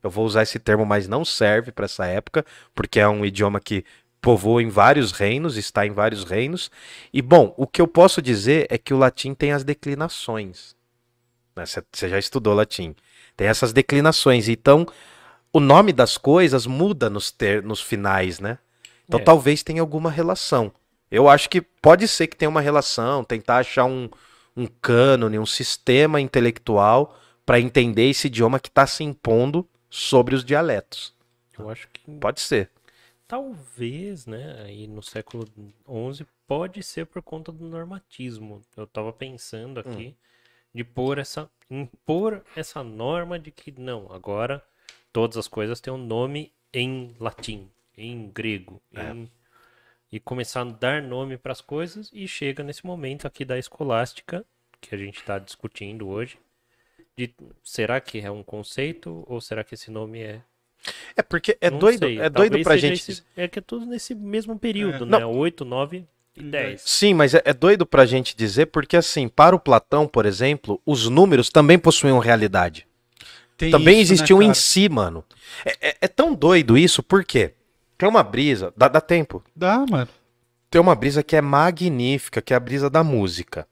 Eu vou usar esse termo, mas não serve para essa época, porque é um idioma que povoa em vários reinos, está em vários reinos. E bom, o que eu posso dizer é que o latim tem as declinações. né? Você você já estudou latim. Tem essas declinações. Então, o nome das coisas muda nos, ter, nos finais, né? Então É. talvez tenha alguma relação. Eu acho que pode ser que tenha uma relação, tentar achar um, um cânone, um sistema intelectual para entender esse idioma que está se impondo sobre os dialetos. eu acho que Pode ser. Talvez, né, aí no século XI, pode ser por conta do normatismo. Eu tava pensando aqui de pôr essa, impor essa norma de que não, agora todas as coisas têm um nome em latim, em grego, em- e começar a dar nome para as coisas e chega nesse momento aqui da escolástica que a gente está discutindo hoje. De, será que é um conceito ou será que esse nome é É porque é não doido, sei, é doido talvez pra gente. esse- é que é tudo nesse mesmo período, É. né? 8, 9 e 10. Sim, mas é, é doido pra gente dizer porque assim, para o Platão, por exemplo, os números também possuíam realidade. Tem também isso, né, existiam em cara? si, mano. É, é- é tão doido isso, por quê? Tem uma brisa, dá, dá tempo. Dá, mano. Tem uma brisa que é magnífica, que é a brisa da música.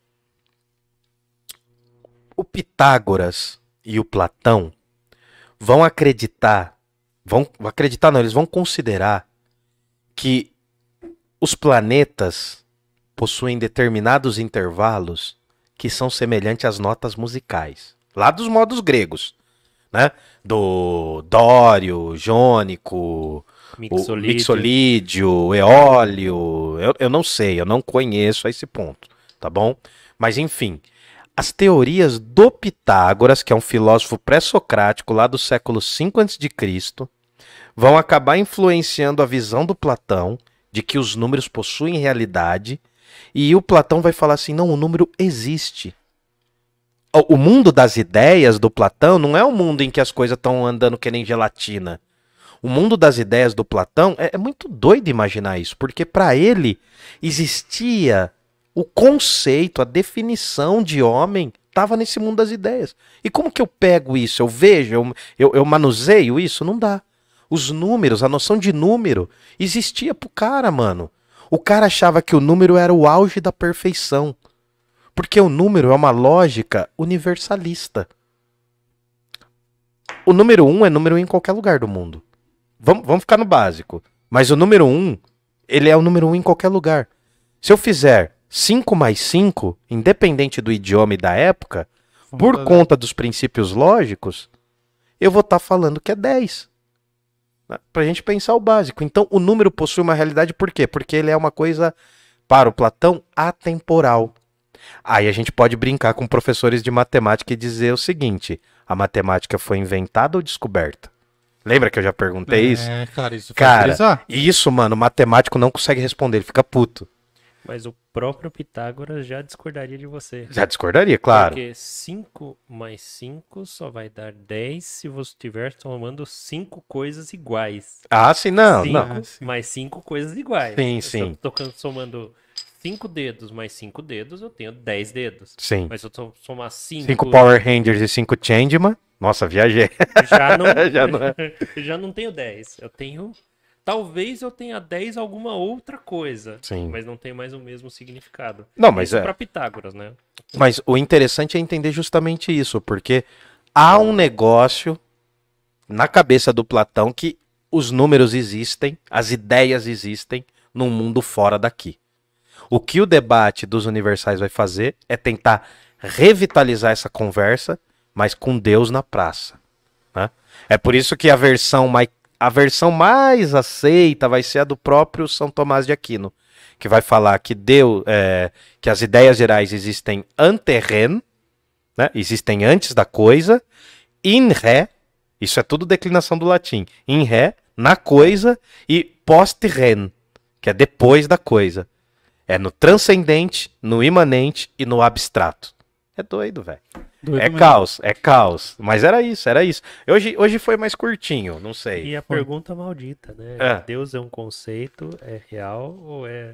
O Pitágoras e o Platão vão acreditar, vão acreditar não, eles vão considerar que os planetas possuem determinados intervalos que são semelhantes às notas musicais, lá dos modos gregos, né? Do dório, jônico, Mixolídio. mixolídio, eólio, eu, eu não sei, eu não conheço a esse ponto, tá bom? Mas enfim, as teorias do Pitágoras, que é um filósofo pré-socrático lá do século 5 a.C., vão acabar influenciando a visão do Platão de que os números possuem realidade, e o Platão vai falar assim: não, o número existe. O o mundo das ideias do Platão não é um mundo em que as coisas estão andando que nem gelatina. O mundo das ideias do Platão é, é muito doido imaginar isso, porque para ele existia o conceito, a definição de homem estava nesse mundo das ideias. E como que eu pego isso? Eu vejo, eu, eu, manuseio isso? Não dá. Os números, a noção de número existia pro cara, mano. O cara achava que o número era o auge da perfeição. Porque o número é uma lógica universalista. O número um é número um em qualquer lugar do mundo. Vamos, vamos ficar no básico. Mas o número um, ele é o número 1 em qualquer lugar. Se eu fizer 5 mais 5, independente do idioma e da época, por conta dos princípios lógicos, eu vou estar falando que é 10. Né? Pra gente pensar o básico. Então, o número possui uma realidade por quê? Porque ele é uma coisa, para o Platão, atemporal. Aí a gente pode brincar com professores de matemática e dizer o seguinte: a matemática foi inventada ou descoberta? Lembra que eu já perguntei isso? É, cara, isso foi Cara. E isso, mano, o matemático não consegue responder, ele fica puto. Mas o próprio Pitágoras já discordaria de você. Já discordaria, claro. Porque 5 mais 5 só vai dar 10 se você estiver tomando 5 coisas iguais. Ah, sim, não, Cinco não. Ah, sim. mais 5 coisas iguais. Sim, Se sim. eu tô can- somando 5 dedos mais 5 dedos, eu tenho 10 dedos. Sim. Mas se eu somar 5. Cinco Power Rangers e cinco Changeman. Nossa, viajei. Já não, Já não é. já não tenho 10. Eu tenho. Talvez eu tenha 10 alguma outra coisa. Sim. Mas não tem mais o mesmo significado. Não, mas Isso é. pra Pitágoras, né? Mas o interessante é entender justamente isso, porque há um negócio na cabeça do Platão que os números existem, as ideias existem num mundo fora daqui. O que o debate dos universais vai fazer é tentar revitalizar essa conversa, mas com Deus na praça. né? É por isso que a versão, mais, a versão mais aceita vai ser a do próprio São Tomás de Aquino, que vai falar que Deus, é, que as ideias gerais existem anterren, né? existem antes da coisa, in re, isso é tudo declinação do latim, in re, na coisa, e post que é depois da coisa. É no transcendente, no imanente e no abstrato. É doido, velho. Doido É mesmo. caos, é caos. Mas era isso, era isso. Hoje, hoje foi mais curtinho, não sei. E a pergunta maldita, né? É. Deus é um conceito, é real ou é.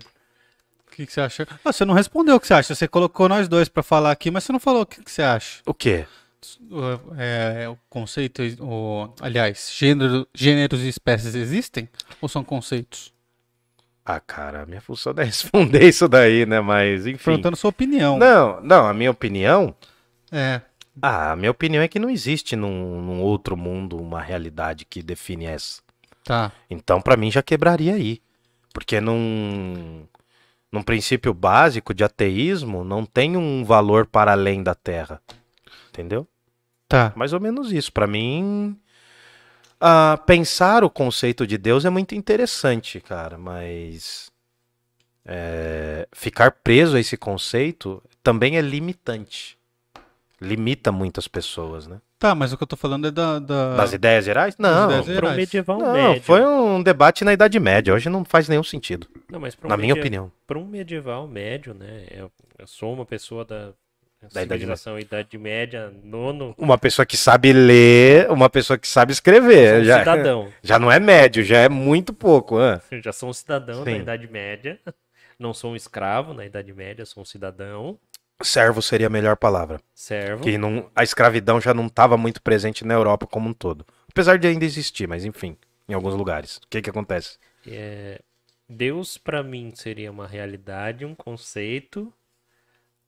O que, que você acha? Ah, você não respondeu o que você acha. Você colocou nós dois pra falar aqui, mas você não falou o que, que você acha. O quê? O- É, o conceito, o, aliás, gênero, gêneros e espécies existem? Ou são conceitos? Ah, cara, a minha função é responder isso daí, né? Mas, enfim. Perguntando sua opinião. Não, não, a minha opinião. É. Ah, a minha opinião é que não existe num, num outro mundo uma realidade que define essa. Tá. Então, pra mim, já quebraria aí. Porque num, num princípio básico de ateísmo, não tem um valor para além da Terra. Entendeu? Tá. Mais ou menos isso. Pra mim, ah, pensar o conceito de Deus é muito interessante, cara, mas é, ficar preso a esse conceito também é limitante. Limita muitas pessoas, né? Tá, mas o que eu tô falando é da. da... Das ideias gerais? Não, ideias Para um gerais. medieval não, médio. foi um debate na Idade Média. Hoje não faz nenhum sentido, Não, mas um na minha opinião. Para um medieval médio, né? Eu, eu sou uma pessoa da, Da Idade civilização Idade Média, nono. Uma pessoa que sabe ler, uma pessoa que sabe escrever. um Já, cidadão. já não é médio, já é muito pouco. Eu já sou um cidadão da Sim. Idade Média. Não sou um escravo na Idade Média, sou um cidadão. Servo seria a melhor palavra. Servo. Que não, a escravidão já não estava muito presente na Europa como um todo. Apesar de ainda existir, mas enfim, em alguns lugares. O que que acontece? É, Deus para mim seria uma realidade, um conceito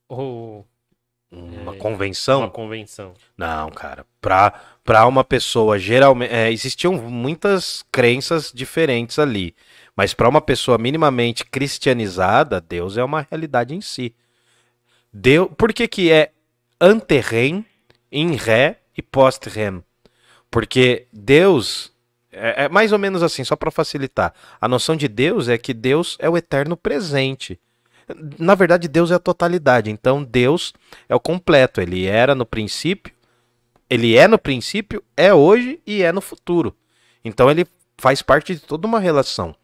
ou Uma É, convenção? uma convenção. Não, cara. Pra, pra uma pessoa, geralmente. é, existiam muitas crenças diferentes ali. Mas pra uma pessoa minimamente cristianizada, Deus é uma realidade em si. Deus, por que, que é anterrem, in ré e post-rem? Porque Deus. É, é mais ou menos assim, só pra facilitar. A noção de Deus é que Deus é o eterno presente. Na verdade, Deus é a totalidade. Então, Deus é o completo. Ele era no princípio, ele é no princípio, é hoje e é no futuro. Então ele faz parte de toda uma relação.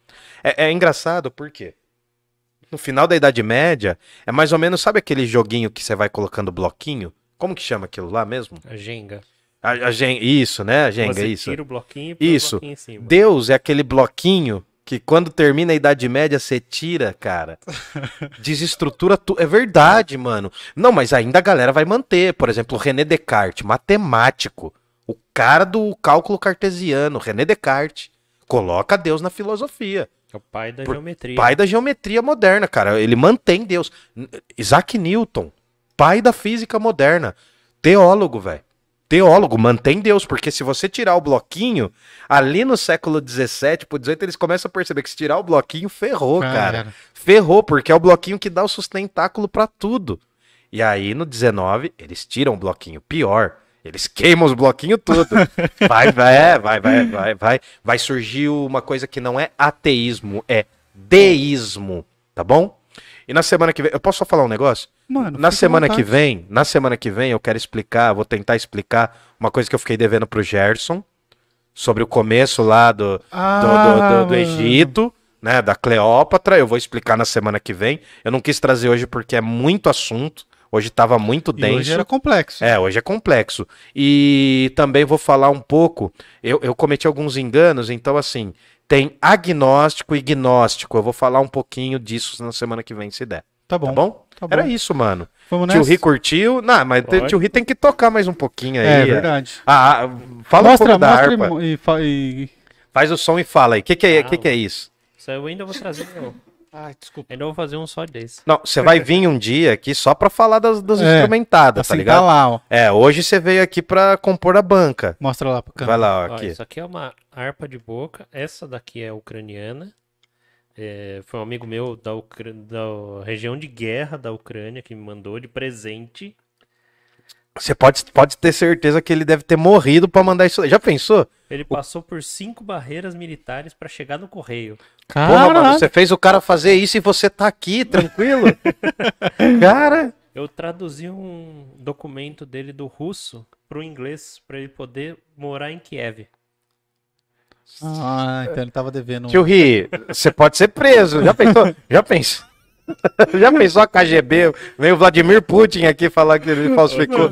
É, é engraçado porque no final da Idade Média é mais ou menos, sabe aquele joguinho que você vai colocando bloquinho? Como que chama aquilo lá mesmo? A Jenga. A, a gen- isso, né? A Jenga, Você isso. tira o bloquinho e põe Isso. o bloquinho em cima. Deus é aquele bloquinho que quando termina a Idade Média você tira, cara. Desestrutura tudo. É verdade, mano. Não, mas ainda a galera vai manter. Por exemplo, o René Descartes, matemático. O cara do cálculo cartesiano, René Descartes. Coloca Deus na filosofia. É o pai da Por- geometria. Pai da geometria moderna, cara. Ele mantém Deus. Isaac Newton, pai da física moderna. Teólogo, velho. teólogo, mantém Deus, porque se você tirar o bloquinho, ali no século XVII pro XVIII, eles começam a perceber que se tirar o bloquinho, ferrou, cara. era. Ferrou, porque é o bloquinho que dá o sustentáculo pra tudo. E aí, no 19, eles tiram o bloquinho. Pior, eles queimam os bloquinhos tudo. Vai, vai, é, vai, vai, vai, vai. Vai surgir uma coisa que não é ateísmo, é deísmo, tá bom? E na semana que vem, eu posso só falar um negócio? Mano, Na semana que vem, na semana que vem eu quero explicar, vou tentar explicar uma coisa que eu fiquei devendo pro Gerson sobre o começo lá do, do, do- Ah, do- do Egito, né, da Cleópatra, eu vou explicar na semana que vem. Eu não quis trazer hoje porque é muito assunto, hoje tava muito E denso. hoje era complexo. É, hoje é complexo. E também vou falar um pouco. Eu, eu cometi alguns enganos, então, assim, tem agnóstico e gnóstico. Eu vou falar um pouquinho disso na semana que vem, se der. Tá bom. Tá bom? Tá bom. Era isso, mano. Vamos Tio? Ri curtiu. Não, mas Pode. tio Ri tem que tocar mais um pouquinho aí. É verdade. Ah, ah, fala um mostra, pouco da mostra harpa. e, e fa- e- Faz o som e fala aí. O que, que, é, Ah, que, que é isso? Isso aí eu ainda vou trazer. Eu Ai, desculpa. ainda vou fazer um só desse. Não, você vai vir um dia aqui só pra falar das, das É, instrumentadas, tá Assim, ligado? tá lá, ó. É, hoje você veio aqui pra compor a banca. Mostra lá pro canto. Vai lá, ó, Ó, aqui. isso aqui é uma harpa de boca. Essa daqui é ucraniana. É, foi um amigo meu da, Ucra- da região de guerra da Ucrânia que me mandou de presente. Você pode, pode ter certeza que ele deve ter morrido pra mandar isso. Já pensou? Ele passou por cinco barreiras militares para chegar no correio. Porra, mano, Caralho. você fez o cara fazer isso e você tá aqui, tranquilo? cara. Eu traduzi um documento dele do russo pro inglês para ele poder morar em Kiev. Ah, então ele tava devendo. um- Tio Ri, você pode ser preso. Já pensou? Já pensou? Já pensou a KGB? Veio o Vladimir Putin aqui falar que ele falsificou.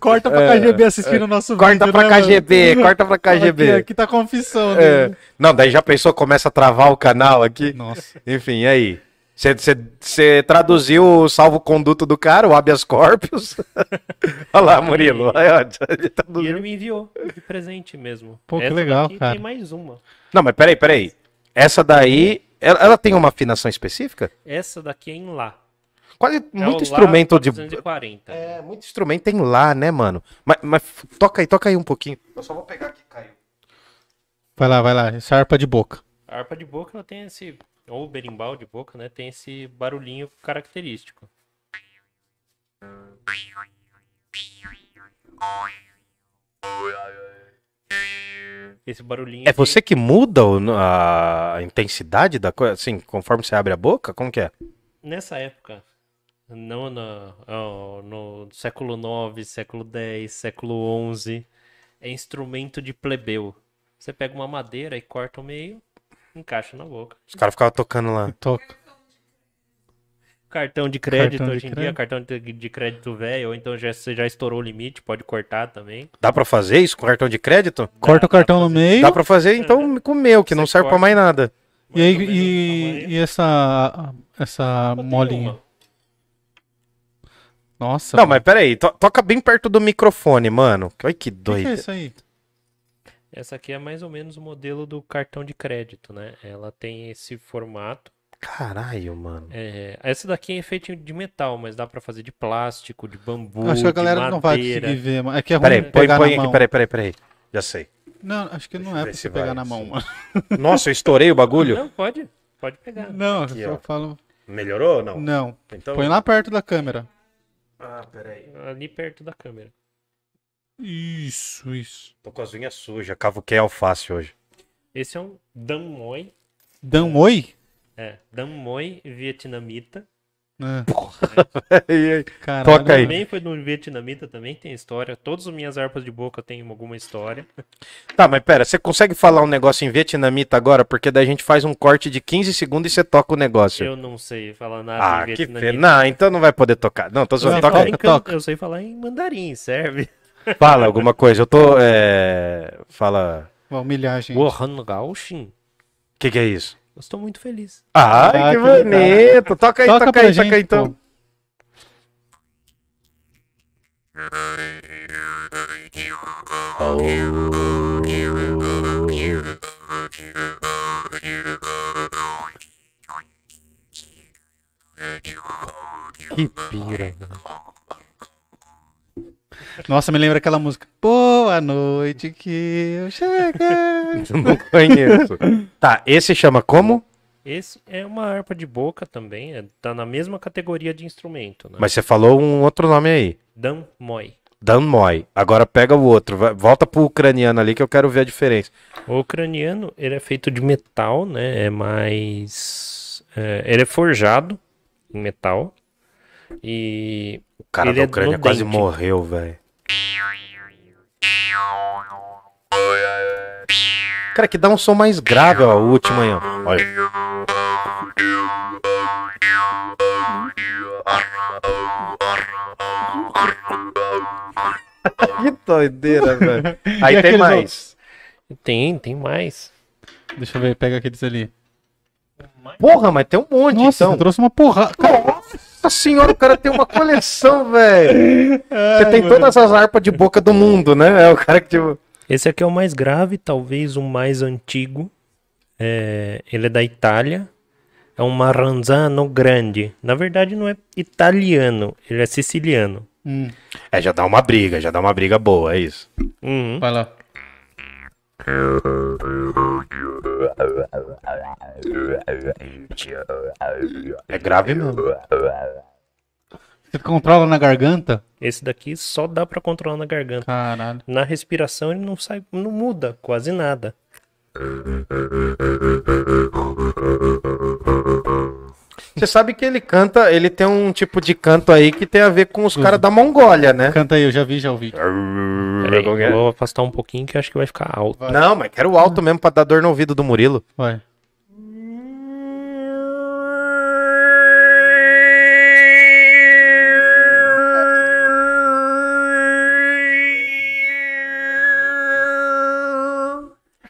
Corta pra KGB assistindo o nosso É, Corta vídeo. pra né, mano? KGB, corta pra KGB. Aqui, aqui tá a confissão É. Não, daí já pensou, começa a travar o canal aqui. Nossa. Enfim, e aí? Você traduziu o salvo-conduto do cara, o habeas corpus? Olha lá, Murilo. Aí, ó, ele E traduziu. ele me enviou de presente mesmo. Pô, que Essa legal, daqui cara. Tem mais uma. Não, mas peraí, peraí. Essa daí, ela, ela tem uma afinação específica? Essa daqui é em Lá. Quase É muito o instrumento Lá de. 440. É, muito instrumento tem lá, né, mano? Mas, mas toca aí, toca aí um pouquinho. Eu só vou pegar aqui, caiu. Vai lá, vai lá. Essa harpa de boca. A harpa de boca ela tem esse, ou o berimbau de boca, né? Tem esse barulhinho característico. Esse barulhinho. É aqui- você que muda o- a intensidade da coisa, assim, conforme você abre a boca? Como que é? Nessa época, não ó, no século IX, século X, século XI, é instrumento de plebeu. Você pega uma madeira e corta o meio, encaixa na boca. Os caras ficavam tocando lá. Toca. Cartão de crédito Cartão de hoje em dia, cartão de, crédito velho, ou então já, você já estourou o limite, pode cortar também. Dá pra fazer isso com cartão de crédito? Corta o dá cartão no meio. Dá pra fazer então com o meu, que não Você serve pra corta. mais nada. E, aí, e, e essa, essa molinha? uma. Nossa. Não, mano. mas peraí, to- toca bem perto do microfone, mano. Olha que O que, que doido. é isso aí? Essa aqui é mais ou menos o modelo do cartão de crédito, né? Ela tem esse formato. Caralho, mano. É, essa daqui é feita de metal, mas dá pra fazer de plástico, de bambu, acho que a galera não vai conseguir ver. mano. É que é ruim Peraí, põe, pegar põe na aqui, mão. peraí, peraí, peraí. Já sei. Não, acho que não é pra você pegar vai, na mão, sim. mano. Nossa, eu estourei o bagulho? Não, pode. Pode pegar. Não, Aqui, eu ó. falo. Melhorou ou não? Não. Então... Põe lá perto da câmera. Ah, peraí. Ali perto da câmera. Isso, isso. Tô com as unhas sujas, cavuquei alface hoje. Esse é um Danmoi. Dan Oi? É, Danmoi vietnamita. É. Caralho. Toca aí. Também foi no vietnamita, também tem história. Todas as minhas harpas de boca têm alguma história. Tá, mas pera, você consegue falar um negócio em vietnamita agora? Porque daí a gente faz um corte de 15 segundos e você toca o negócio. Eu não sei falar nada Ah, em que vietnamita. fe... Não, então não vai poder tocar. Não, tô zoando. Toca aí. em Toca. can- eu sei falar em mandarim, serve. Fala alguma coisa. Eu tô. É... Fala. Vai humilhar, gente. O que, que é isso? Eu estou muito feliz. Ai, Ah, que que legal. bonito. Toca aí, Toca toca, aí, gente, toca aí então. pô. Que pira. Nossa, me lembra aquela música. Boa noite que eu cheguei. Não conheço. Tá, esse chama como? Esse é uma harpa de boca também, é, tá na mesma categoria de instrumento, né? Mas você falou um outro nome aí. Dan Moi. Dan Moy. Agora pega o outro. vai- volta pro ucraniano ali que eu quero ver a diferença. O ucraniano, ele é feito de metal, né? É mais... é, ele é forjado em metal. E cara Ele da é Ucrânia no quase dente. morreu, velho. Cara, que dá um som mais grave, ó, o último aí, ó. Olha. que doideira, velho. Aí E tem mais. outros? tem, tem mais. Deixa eu ver, pega aqueles ali. Porra, mas tem um monte, Nossa, então. você trouxe uma porrada. Nossa senhora, o cara tem uma coleção, velho. Você tem mano. todas as harpas de boca do mundo, né? É o cara que, tipo... Esse aqui é o mais grave, talvez o mais antigo. É, ele é da Itália. É um Maranzano grande. Na verdade, não é italiano, ele é siciliano. Hum, É, já dá uma briga, já dá uma briga boa, é isso. Uhum. vai lá. É grave mesmo. Você controla na garganta? Esse daqui só dá pra controlar na garganta. Caralho. Na respiração ele não sai, não muda quase nada. Você sabe que ele canta, ele tem um tipo de canto aí que tem a ver com os caras da Mongólia, né? Canta aí, eu já vi, já ouvi. Peraí, que é? vou afastar um pouquinho que acho que vai ficar alto. Não, mas quero o alto mesmo pra dar dor no ouvido do Murilo. Vai.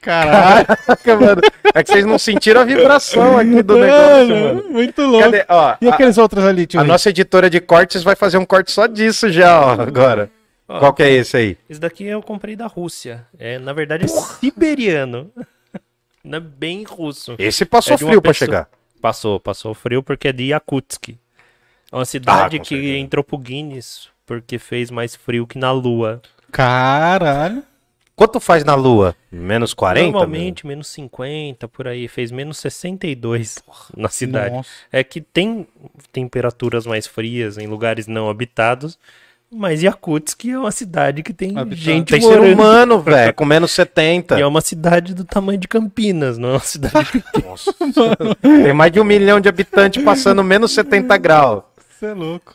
Caraca, mano. É que vocês não sentiram a vibração aqui do negócio, mano. muito louco. Cadê? Ó, E a, aqueles outros ali, tio? a nossa editora de cortes vai fazer um corte só disso já, ó, agora. Ó, Qual que é esse aí? Esse daqui eu comprei da Rússia. É, na verdade é siberiano. Não é bem russo. Esse passou É frio pra pessoa- chegar. Passou, passou frio porque é de Yakutsk. É uma cidade Ah, que certeza. entrou pro Guinness porque fez mais frio que na Lua. Caralho. Quanto faz na Lua? Menos 40? Normalmente menos 50 por aí, fez menos 62 na cidade. Nossa. É que tem temperaturas mais frias em lugares não habitados, mas Yakutsk é uma cidade que tem Habitado. gente Tem ser morando. humano, velho, com menos 70. E é uma cidade do tamanho de Campinas, não é uma cidade Nossa. Tem mais de um milhão de habitantes passando menos 70 graus. Você é louco.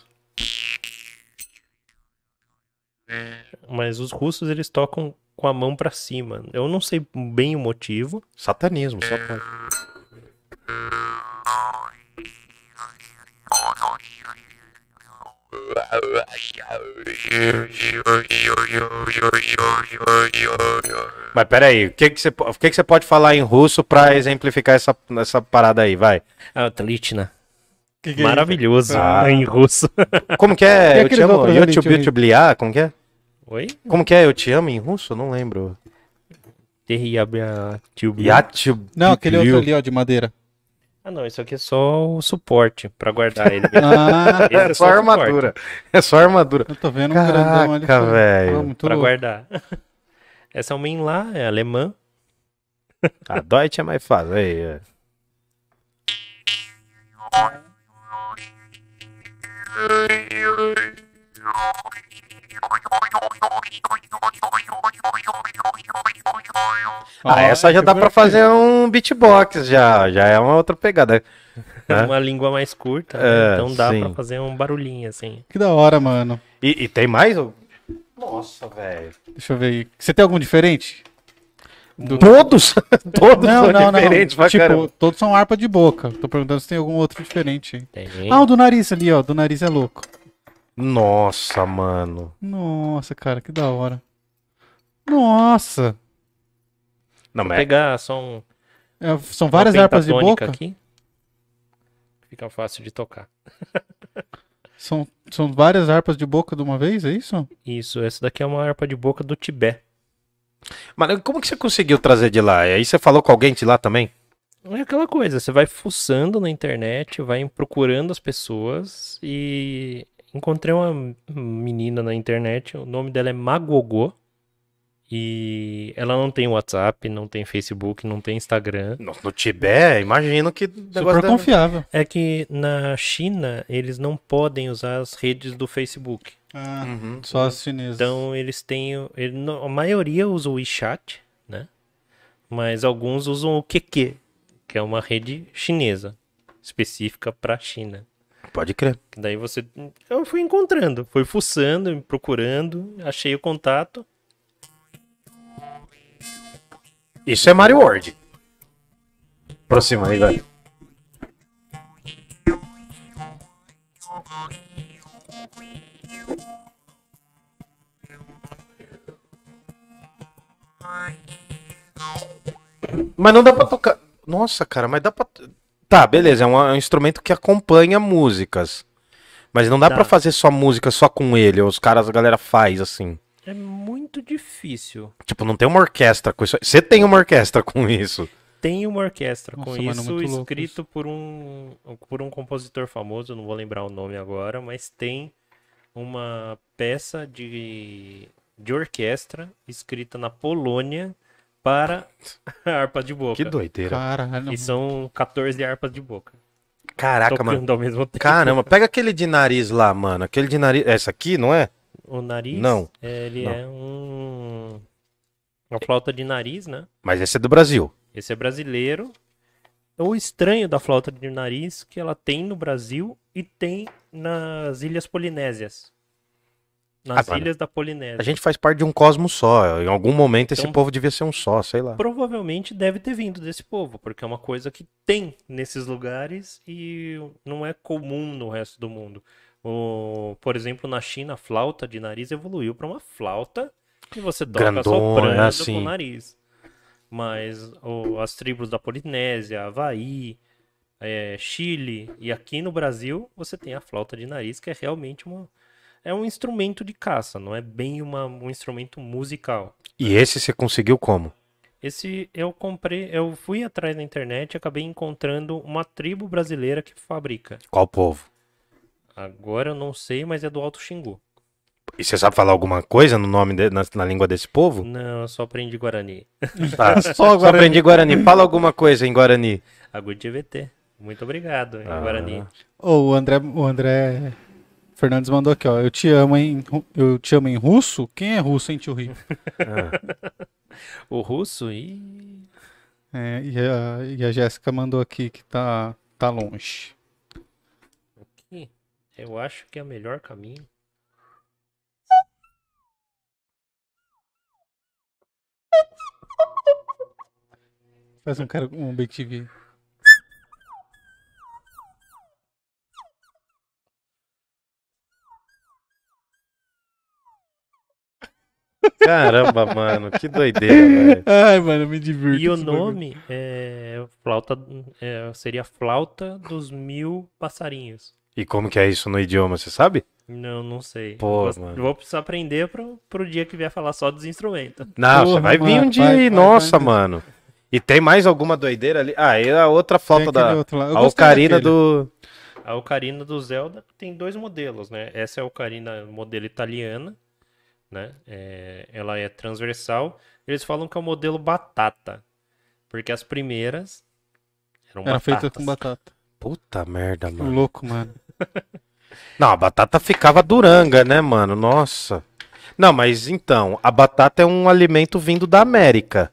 Mas os russos eles tocam com a mão pra cima. Eu não sei bem o motivo. Satanismo, só pode. Mas peraí, o que que você o que que você pode falar em russo pra exemplificar essa, essa parada aí, vai? Ah, Tlitna. É Maravilhoso Ah. em russo. Como que E é? Eu te amo. Henrique? obligar, como que é? Oi? Como que é? Eu te amo em russo? Eu não lembro. Isso? Não, aquele outro ali, ó, de madeira. Ah, não, isso aqui é só o suporte pra guardar ele. Ah, Esse É só o suporte armadura. É só armadura. eu tô vendo um grandão ali. Caraca, velho. Ah, muito Pra louco. guardar. Essa é uma lá, é alemã. A Deutsche é mais fácil. Aí, é. Ah, essa já dá pra fazer um beatbox, já, já é uma outra pegada. É É? uma língua mais curta, né? É, então dá sim. pra fazer um barulhinho assim. Que da hora, mano. E, e tem mais? Nossa, velho. Deixa eu ver aí. Você tem algum diferente? Do- Todos? Todos Não, são não, não. diferentes pra Tipo, caramba. todos são harpa de boca. Tô perguntando se tem algum outro diferente. Tem. Ah, o do nariz ali, ó. Do nariz é louco. Nossa, mano. Nossa, cara, que da hora. Nossa. Não, mas pegar só um, É, são várias harpas de boca. aqui. Fica fácil de tocar. São, são várias harpas de boca de uma vez, é isso? Isso, essa daqui é uma harpa de boca do Tibete. Mano, como que você conseguiu trazer de lá? E aí você falou com alguém de lá também? É aquela coisa, você vai fuçando na internet, vai procurando as pessoas e, encontrei uma menina na internet, o nome dela é Magogô. E ela não tem WhatsApp, não tem Facebook, não tem Instagram. No, no Tibete, imagino que Super deve- confiável. É que na China eles não podem usar as redes do Facebook. Ah, Uhum. Só as chinesas. Então eles têm. ele a maioria usa o WeChat, né? Mas alguns usam o QQ, que é uma rede chinesa, específica para China. Pode crer. Daí você. Eu fui encontrando, fui fuçando, procurando, achei o contato. Isso é Mario World. Aproxima aí, velho. Mas não dá pra tocar. Nossa, cara, mas dá pra. Tá, beleza, é um, é um instrumento que acompanha músicas. Mas não dá Dá. pra fazer só música só com ele. Os caras, a galera faz assim. É muito difícil. Tipo, não tem uma orquestra com isso. Você tem uma orquestra com isso. Tem uma orquestra Nossa, com mano, isso, muito louco escrito por um, por um compositor famoso, não vou lembrar o nome agora, mas tem uma peça de, de orquestra escrita na Polônia para a harpa de boca. Que doideira. Caralho. E são 14 harpas de boca. Caraca, mano. ao mesmo tempo. Caramba, pega aquele de nariz lá, mano. Aquele de nariz. Essa aqui, não é? O nariz, Não. ele Não. é um... Uma flauta de nariz, né? Mas esse é do Brasil. Esse é brasileiro. O estranho da flauta de nariz que ela tem no Brasil e tem nas Ilhas Polinésias. Nas Ah. Ilhas da Polinésia. A gente faz parte de um cosmos só. Em algum momento esse Então- povo devia ser um só, sei lá. Provavelmente deve ter vindo desse povo, porque é uma coisa que tem nesses lugares e não é comum no resto do mundo. O, por exemplo, na China, a flauta de nariz evoluiu para uma flauta que você toca Grandona, soprando assim. com o nariz. Mas o- as tribos da Polinésia, Havaí, é, Chile e aqui no Brasil você tem a flauta de nariz, que é realmente uma, é um instrumento de caça, não é bem uma, um instrumento musical. E esse você conseguiu como? Esse eu comprei, eu fui atrás na internet e acabei encontrando uma tribo brasileira que fabrica. Qual povo? Agora eu não sei, mas é do Alto Xingu. E você sabe falar alguma coisa no nome de- na, na língua desse povo? Não, eu só aprendi Guarani. Tá. Só Só Guarani. aprendi Guarani. Fala alguma coisa em Guarani. Agudivt. Muito obrigado, em Ah. Guarani. Ô, o André, o André Fernandes mandou aqui, ó. Eu te amo em, eu te amo em russo? Quem é russo, hein, tio Rio? O russo e É, e a, e a Jéssica mandou aqui que tá, tá longe. eu acho que é o melhor caminho. Faz um cara um Big TV. Caramba, mano, que doideira, velho. Ai, mano, eu me divirto. E o nome é flauta, é, seria flauta dos mil passarinhos. E como que é isso no idioma, você sabe? Não, não sei. Pô, vou, mano. vou precisar aprender pro, pro dia que vier falar só dos instrumentos. Não, Porra, você vai vir mano, um dia vai, aí, vai, nossa, vai. mano. E tem mais alguma doideira ali? Ah, e a outra flauta da. A ocarina daquele. do. A ocarina do Zelda tem dois modelos, né? Essa é a ocarina modelo italiana, né? É, ela é transversal. Eles falam que é o modelo batata, porque as primeiras eram Era feita batatas. com batata. Puta merda, Que mano. louco, mano. Não, a batata ficava duranga, né, mano? Nossa. Não, mas então, a batata é um alimento vindo da América.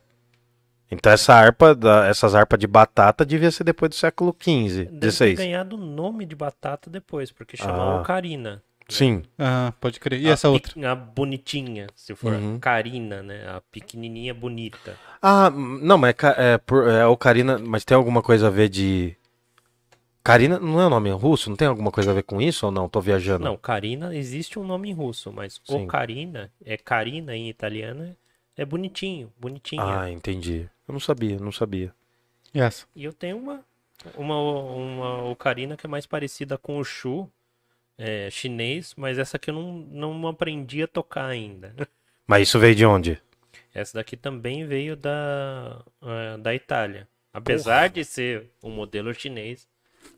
Então essa harpa, da- essas harpas de batata devia ser depois do século XV, Deve ter XVI. ganhado o nome de batata depois, porque chama Ah. ocarina. Sim. Ah, pode crer. E A essa outra? A bonitinha, se for. Uhum. Carina, né? A pequenininha bonita. Ah, não, mas é, é, por- é ocarina, mas tem alguma coisa a ver de. Carina não é o nome russo? Não tem alguma coisa a ver com isso ou não? Tô viajando. Não, Karina existe um nome em russo, mas Sim. Ocarina, é Karina em italiano, é bonitinho, bonitinha. Ah, entendi. Eu não sabia, não sabia. E essa? E eu tenho uma, uma, uma ocarina que é mais parecida com o Shu, é, chinês, mas essa aqui eu não, não aprendi a tocar ainda. Mas isso veio de onde? Essa daqui também veio da, eh, da Itália. Apesar de ser um modelo chinês,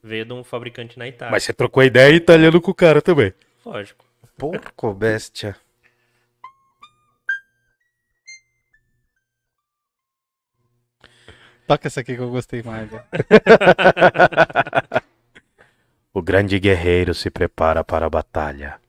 veio de um fabricante na Itália. Mas você trocou ideia italiano com o cara também. Lógico. Porco bestia. Toca essa aqui que eu gostei mais. O grande guerreiro se prepara para a batalha.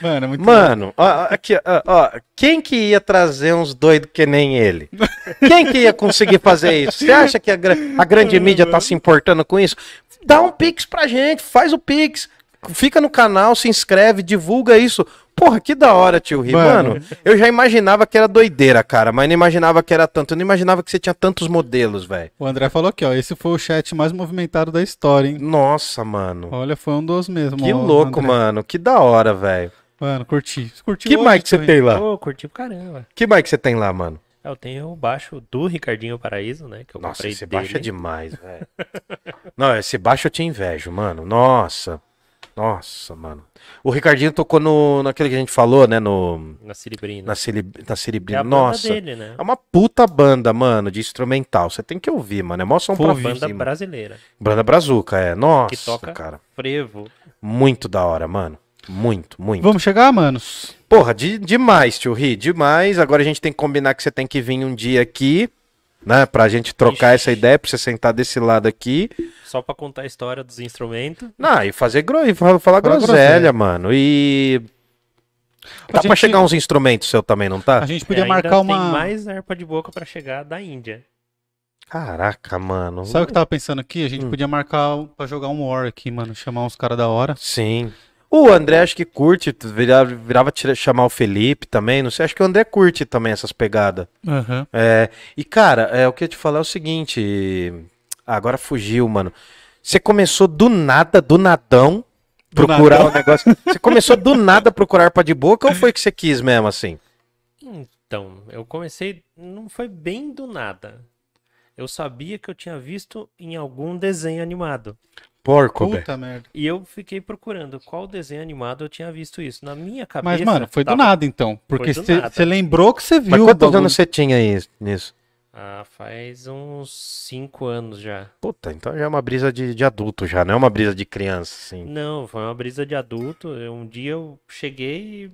Mano, é muito Mano, ó, aqui, ó, ó, quem que ia trazer uns doidos que nem ele? Quem que ia conseguir fazer isso? Você acha que a, a grande mídia tá se importando com isso? Dá um pix pra gente, faz o pix, fica no canal, se inscreve, divulga isso. Porra, que da hora, tio Ri. Mano. Mano, eu já imaginava que era doideira, cara, mas não imaginava que era tanto. Eu não imaginava que você tinha tantos modelos, velho. O André falou aqui, ó. Esse foi o chat mais movimentado da história, hein? Nossa, mano. Olha, foi um dos mesmo. Que ó, louco, André. mano. Que da hora, velho. Mano, curti. Curti Que hoje mic você tem lá? Pô, curti pra caramba. Que mic você tem lá, mano? Eu tenho o baixo do Ricardinho Paraíso, né? Que eu Nossa, comprei esse dele. baixo é demais, velho. Não, esse baixo eu te invejo, mano. Nossa. Nossa, mano. O Ricardinho tocou no, naquele que a gente falou, né? No, Na Cilibrina. na, Cili, na É Cilibrina. a banda Nossa. dele, né? É uma puta banda, mano, de instrumental. Você tem que ouvir, mano. É mó som Vou pra ouvir. Banda brasileira. Banda Brazuca, é. Nossa, Que toca cara. frevo. Muito da hora, mano. Muito, muito. Vamos chegar, manos? Porra, de, demais, tio Ri, demais. Agora a gente tem que combinar que você tem que vir um dia aqui, né? Pra gente trocar Ixi. essa ideia, pra você sentar desse lado aqui. Só pra contar a história dos instrumentos. Não, e fazer gro... e falar, groselha, groselha. mano. E. Tá A pra gente- chegar uns instrumentos seu também, não tá? A gente podia É, ainda marcar Tem uma. mais harpa de boca pra chegar da Índia. Caraca, mano. Sabe o que eu tava pensando aqui? A gente Hum. podia marcar pra jogar um War aqui, mano. Chamar uns caras da hora. Sim. O André acho que curte, virava, virava tira- chamar o Felipe também, não sei, acho que o André curte também essas pegadas. Aham. É, e cara, é, o que eu ia te falar é o seguinte, agora fugiu, mano. Você começou do nada, do nadão, Do procurar nadão. o negócio. Você começou do nada a procurar arpa de boca ou foi que você quis mesmo assim? Então, eu comecei. Não foi bem do nada. Eu sabia que eu tinha visto em algum desenho animado. Porco, velho. Puta merda. E eu fiquei procurando qual desenho animado eu tinha visto isso. Na minha cabeça. Mas, mano, foi do tava- nada então. Porque do você lembrou que você viu Mas quantos anos você tinha aí nisso? Ah, faz uns 5 anos já. Puta, então já é uma brisa de, de adulto já, não é uma brisa de criança, assim. Não, foi uma brisa de adulto. Um dia eu cheguei e.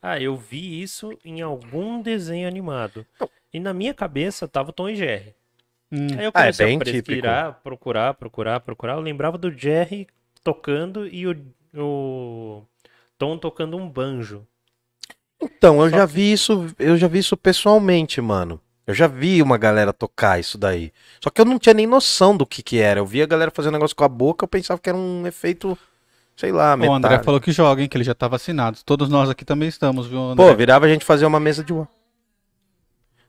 Ah, eu vi isso em algum desenho animado. E na minha cabeça tava o Tom e Jerry. Hum. Aí eu Ah, é comecei bem a pesquisar, procurar, procurar, procurar. Eu lembrava do Jerry tocando e o, o Tom tocando um banjo. Então, eu Só já vi isso, eu já vi isso pessoalmente, mano. Eu já vi uma galera tocar isso daí. Só que eu não tinha nem noção do que que era. Eu via a galera fazendo negócio com a boca, eu pensava que era um efeito, sei lá, O André metálico. falou que joga, hein? Que ele já tá vacinado. Todos nós aqui também estamos, viu, André? Pô, virava a gente fazer uma mesa de.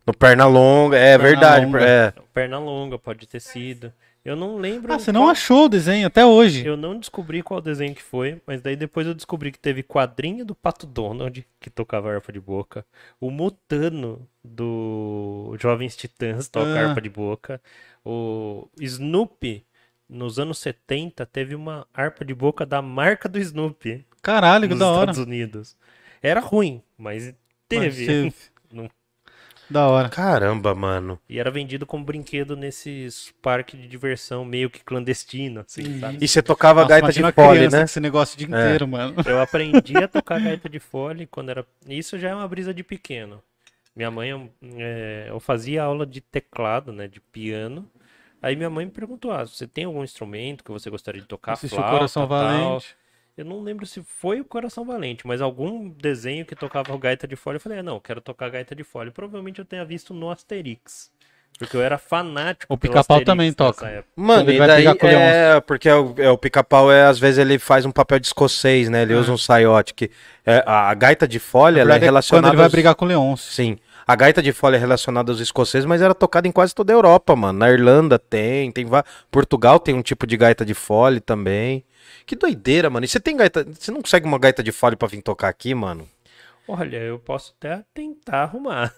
No perna longa, é Perna verdade, longa. é. Perna longa, pode ter sido. Eu não lembro. ah, você não qual- achou o desenho até hoje. Eu não descobri qual desenho que foi, mas daí depois eu descobri que teve quadrinho do Pato Donald, que tocava harpa de boca. O Mutano do Jovens Titãs toca Ah. harpa de boca. O Snoopy, nos anos 70, teve uma harpa de boca da marca do Snoopy Caralho, que nos da hora. Estados Unidos. Era ruim, mas Mas teve. teve. Não- Da hora. Caramba, mano. E era vendido como brinquedo nesses parques de diversão meio que clandestino, assim, sabe? E você tocava Nossa, gaita de fole, né? esse negócio o dia É. inteiro, mano. Eu aprendi a tocar gaita de fole quando era. Isso já é uma brisa de pequeno. Minha mãe, é, eu fazia aula de teclado, né, de piano. Aí minha mãe me perguntou: ah, você tem algum instrumento que você gostaria de tocar? Assistiu o Flauta, Coração tal?" Valente. Eu não lembro se foi o Coração Valente, mas algum desenho que tocava gaita de fole. Eu falei: ah, não, eu quero tocar gaita de fole. Provavelmente eu tenha visto no Asterix. Porque eu era fanático O Pica-Pau também nessa toca. época. Mano, e vai daí brigar com o é, porque o, é, o pica-pau é, às vezes ele faz um papel de escocês, né? Ele usa um saiote que é, a, a gaita de folha, ela é relacionada Quando ele vai aos- brigar com o Leôncio. Sim. A gaita de folha é relacionada aos escoceses, mas era tocada em quase toda a Europa, mano. Na Irlanda tem, tem va- Portugal tem um tipo de gaita de fole também. Que doideira, mano. E você tem gaita, você não consegue uma gaita de fole pra vir tocar aqui, mano? Olha, eu posso até tentar arrumar.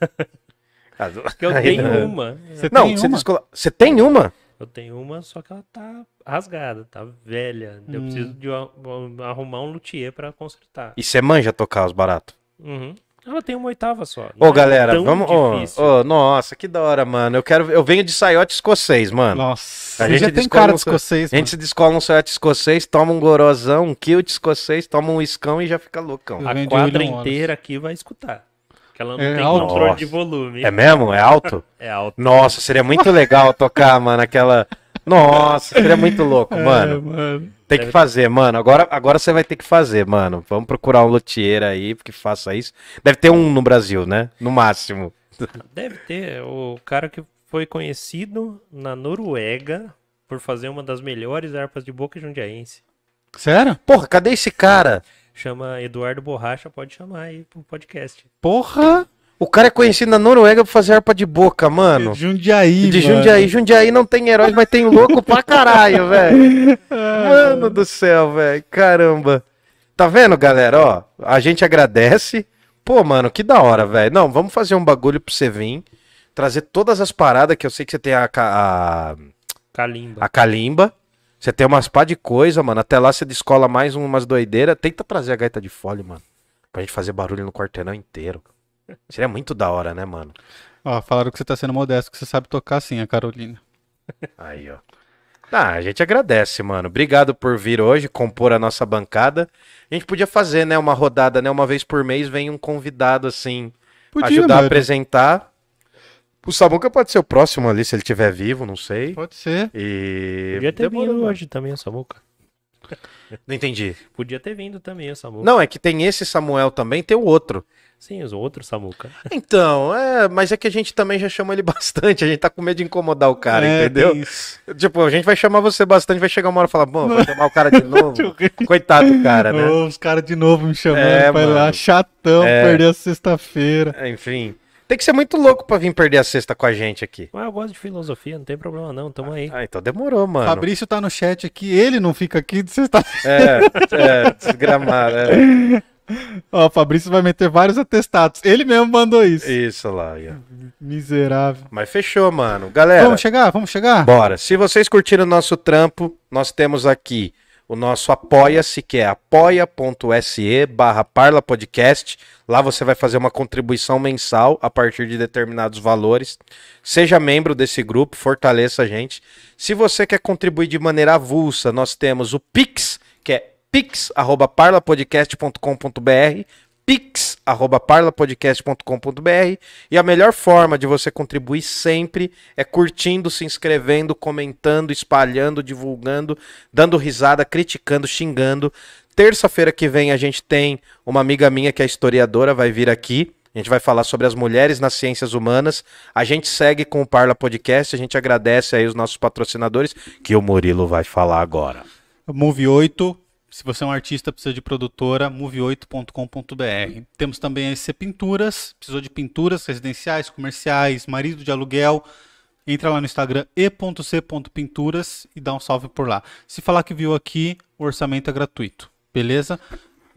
Ah, Porque eu tenho não. uma. Você Não, tem você, uma? descola- você tem uma? Eu tenho uma, só que ela tá rasgada, tá velha. Eu Hum. preciso de a- arrumar um luthier pra consertar. E você manja tocar os baratos? Uhum. Ela tem uma oitava só. Ô, Não é galera, tão vamos. Ô, difícil. ô, nossa, que da hora, mano. Eu quero. Eu venho de saiote escocês, mano. Nossa, A gente já tem descola cara um de escocês, A gente se descola um saiote escocês, toma um gorozão, um kilt escocês, toma um iscão e já fica loucão. Eu A quadra inteira aqui vai escutar. Que ela não É tem alto. controle de volume. É mesmo? É alto? É alto. Nossa, seria muito legal tocar, mano, aquela. Nossa, seria muito louco, É, mano. mano. Tem que fazer, mano. Agora, agora você vai ter que fazer, mano. Vamos procurar um luthier aí que faça isso. Deve ter um no Brasil, né? No máximo. Deve ter. O cara que foi conhecido na Noruega por fazer uma das melhores harpas de boca jundiaense. Sério? Porra, cadê esse cara? Chama Eduardo Borracha, pode chamar aí pro podcast. Porra! O cara é conhecido na Noruega por fazer harpa de boca, mano. Jundiaí, De mano. Jundiaí. Jundiaí não tem heróis, mas tem louco pra caralho, velho. Mano do céu, velho. Caramba. Tá vendo, galera? Ó, a gente agradece. Pô, mano, que da hora, velho. Não, vamos fazer um bagulho pra você vir. Trazer todas as paradas que eu sei que você tem a, a, Kalimba. a calimba. Você tem umas pá de coisa, mano. Até lá você descola mais umas doideiras. Tenta trazer a gaita de fole, mano. Pra gente fazer barulho no quarteirão inteiro. Seria muito da hora, né, mano? Ó, falaram que você tá sendo modesto, que você sabe tocar sim, a Carolina. Aí, ó. Ah, a gente agradece, mano. Obrigado por vir hoje, compor a nossa bancada. A gente podia fazer, né, uma rodada, né? Uma vez por mês vem um convidado, assim, ajudar a mano. apresentar. O Samuca pode ser o próximo ali, se ele estiver vivo, não sei. Pode ser. E. Podia ter Demorou, vindo mano. hoje também o Samuca. Não entendi. Podia ter vindo também o Samuca. Não, é que tem esse Samuel também, tem o outro. Sim, os outros Samuca. Então, é, mas é que a gente também já chama ele bastante, a gente tá com medo de incomodar o cara, É, entendeu? isso. Tipo, a gente vai chamar você bastante, vai chegar uma hora e falar, bom, vai chamar o cara de novo. Coitado do cara, né? Ô, os caras de novo me chamando, É, lá, chatão, É. perder a sexta-feira. É, Enfim. Tem que ser muito louco pra vir perder a sexta com a gente aqui. Mas eu gosto de filosofia, não tem problema não, tamo aí. Ah, então demorou, mano. Fabrício tá no chat aqui, ele não fica aqui de sexta-feira. É, é, desgramado. É. Ó, o Fabrício vai meter vários atestados. Ele mesmo mandou isso. Isso lá. Miserável. Mas fechou, mano. Galera, Vamos chegar? Vamos chegar? bora. Se vocês curtiram o nosso trampo, nós temos aqui o nosso Apoia-se, que é apoia.se barra Parla Podcast. Lá você vai fazer uma contribuição mensal a partir de determinados valores. Seja membro desse grupo, fortaleça a gente. Se você quer contribuir de maneira avulsa, nós temos o Pix, que é pix@parlapodcast.com.br, pix@parlapodcast.com.br e a melhor forma de você contribuir sempre é curtindo, se inscrevendo, comentando, espalhando, divulgando, dando risada, criticando, xingando. Terça-feira que vem a gente tem uma amiga minha que é historiadora, vai vir aqui. A gente vai falar sobre as mulheres nas ciências humanas. A gente segue com o Parla Podcast. A gente agradece aí os nossos patrocinadores, que o Murilo vai falar agora. Move 8. Se você é um artista, precisa de produtora, move8.com.br. Temos também a EC Pinturas. Precisou de pinturas residenciais, comerciais, marido de aluguel. Entra lá no Instagram e.c.pinturas e dá um salve por lá. Se falar que viu aqui, o orçamento é gratuito. Beleza?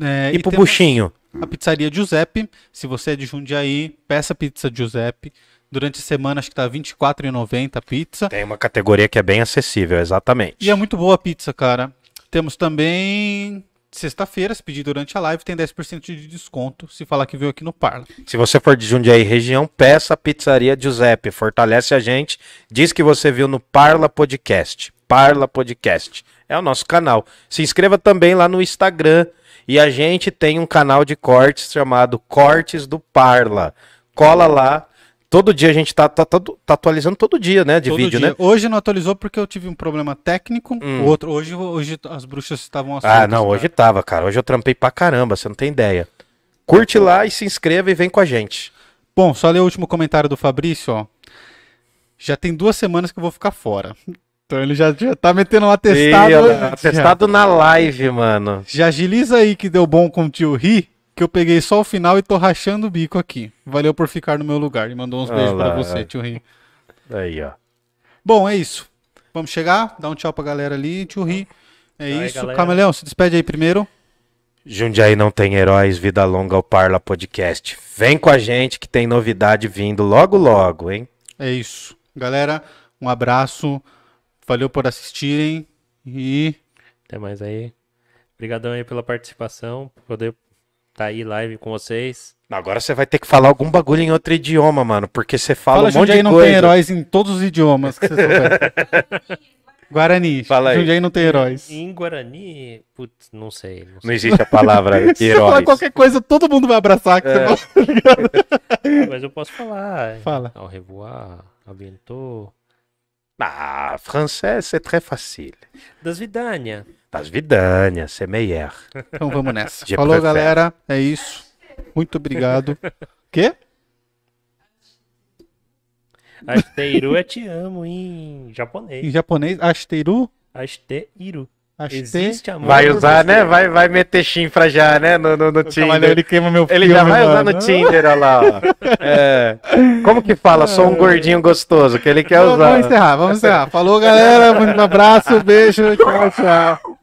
É, E, pro temos buchinho? A pizzaria Giuseppe. Se você é de Jundiaí, peça pizza Giuseppe. Durante a semana, acho que tá R$ 24,90 a pizza. Tem uma categoria que é bem acessível, exatamente. E é muito boa a pizza, cara. Temos também sexta-feira, se pedir durante a live, tem 10% de desconto se falar que veio aqui no Parla. Se você for de Jundiaí região, peça a pizzaria Giuseppe. Fortalece a gente. Diz que você viu no Parla Podcast. Parla Podcast. É o nosso canal. Se inscreva também lá no Instagram. E a gente tem um canal de cortes chamado Cortes do Parla. Cola lá. Todo dia a gente tá, tá, tá- tá atualizando todo dia, né? De Todo vídeo, dia. né? Hoje não atualizou porque eu tive um problema técnico. Hum. O outro, hoje, hoje as bruxas estavam Ah, assuntas, não, hoje tava, cara. Hoje eu trampei pra caramba, você não tem ideia. Curte lá e se inscreva e vem com a gente. Bom, só ler o último comentário do Fabrício, ó. Já tem duas semanas que eu vou ficar fora. Então ele já, já tá metendo um atestado. Ih, olha, já. Atestado na live, mano. Já agiliza aí que deu bom com o tio Ri, que eu peguei só o final e tô rachando o bico aqui. Valeu por ficar no meu lugar. E mandou uns Olha beijos pra lá. você, tio Ri. Aí, ó. Bom, é isso. Vamos chegar? Dá um tchau pra galera ali, tio Ri. É aí, isso. galera. Camaleão, se despede aí primeiro. Jundiaí não tem heróis, vida longa ao Parla Podcast. Vem com a gente que tem novidade vindo logo logo, hein? É isso. Galera, um abraço. Valeu por assistirem. E Até mais aí. Obrigadão aí pela participação, poder tá aí live com vocês. Agora você vai ter que falar algum bagulho em outro idioma, mano, porque você fala, Fala um monte Jundiaí de não coisa. tem heróis em todos os idiomas que você souber. Guarani. Fala aí. Jundiaí não tem heróis. Em Guarani, putz, não sei. Não Não sei. existe a palavra Se você falar heróis. qualquer coisa, todo mundo vai abraçar. Que É. você fala. Mas eu posso falar. Fala. Au revoir, aventou. Ah, francês é très facile. Das Vidania. Das vidanias, c'est meilleur. Então vamos nessa. Je Falou, préfère. galera. É isso. Muito obrigado. Quê? Asteiru é te amo em Em japonês. japonês, Ashteiru? Asteiru. Ashte... Existe amor. Vai usar, né? Vai, vai meter chifra já, né? No, no, no O Tinder. ele queima meu Ele filme, já vai usar mano. no Tinder, olha lá. ó. É. Como que fala? Sou um gordinho gostoso, que ele quer usar. vamos encerrar, vamos encerrar. Falou, galera. Um abraço, beijo. Tchau, tchau.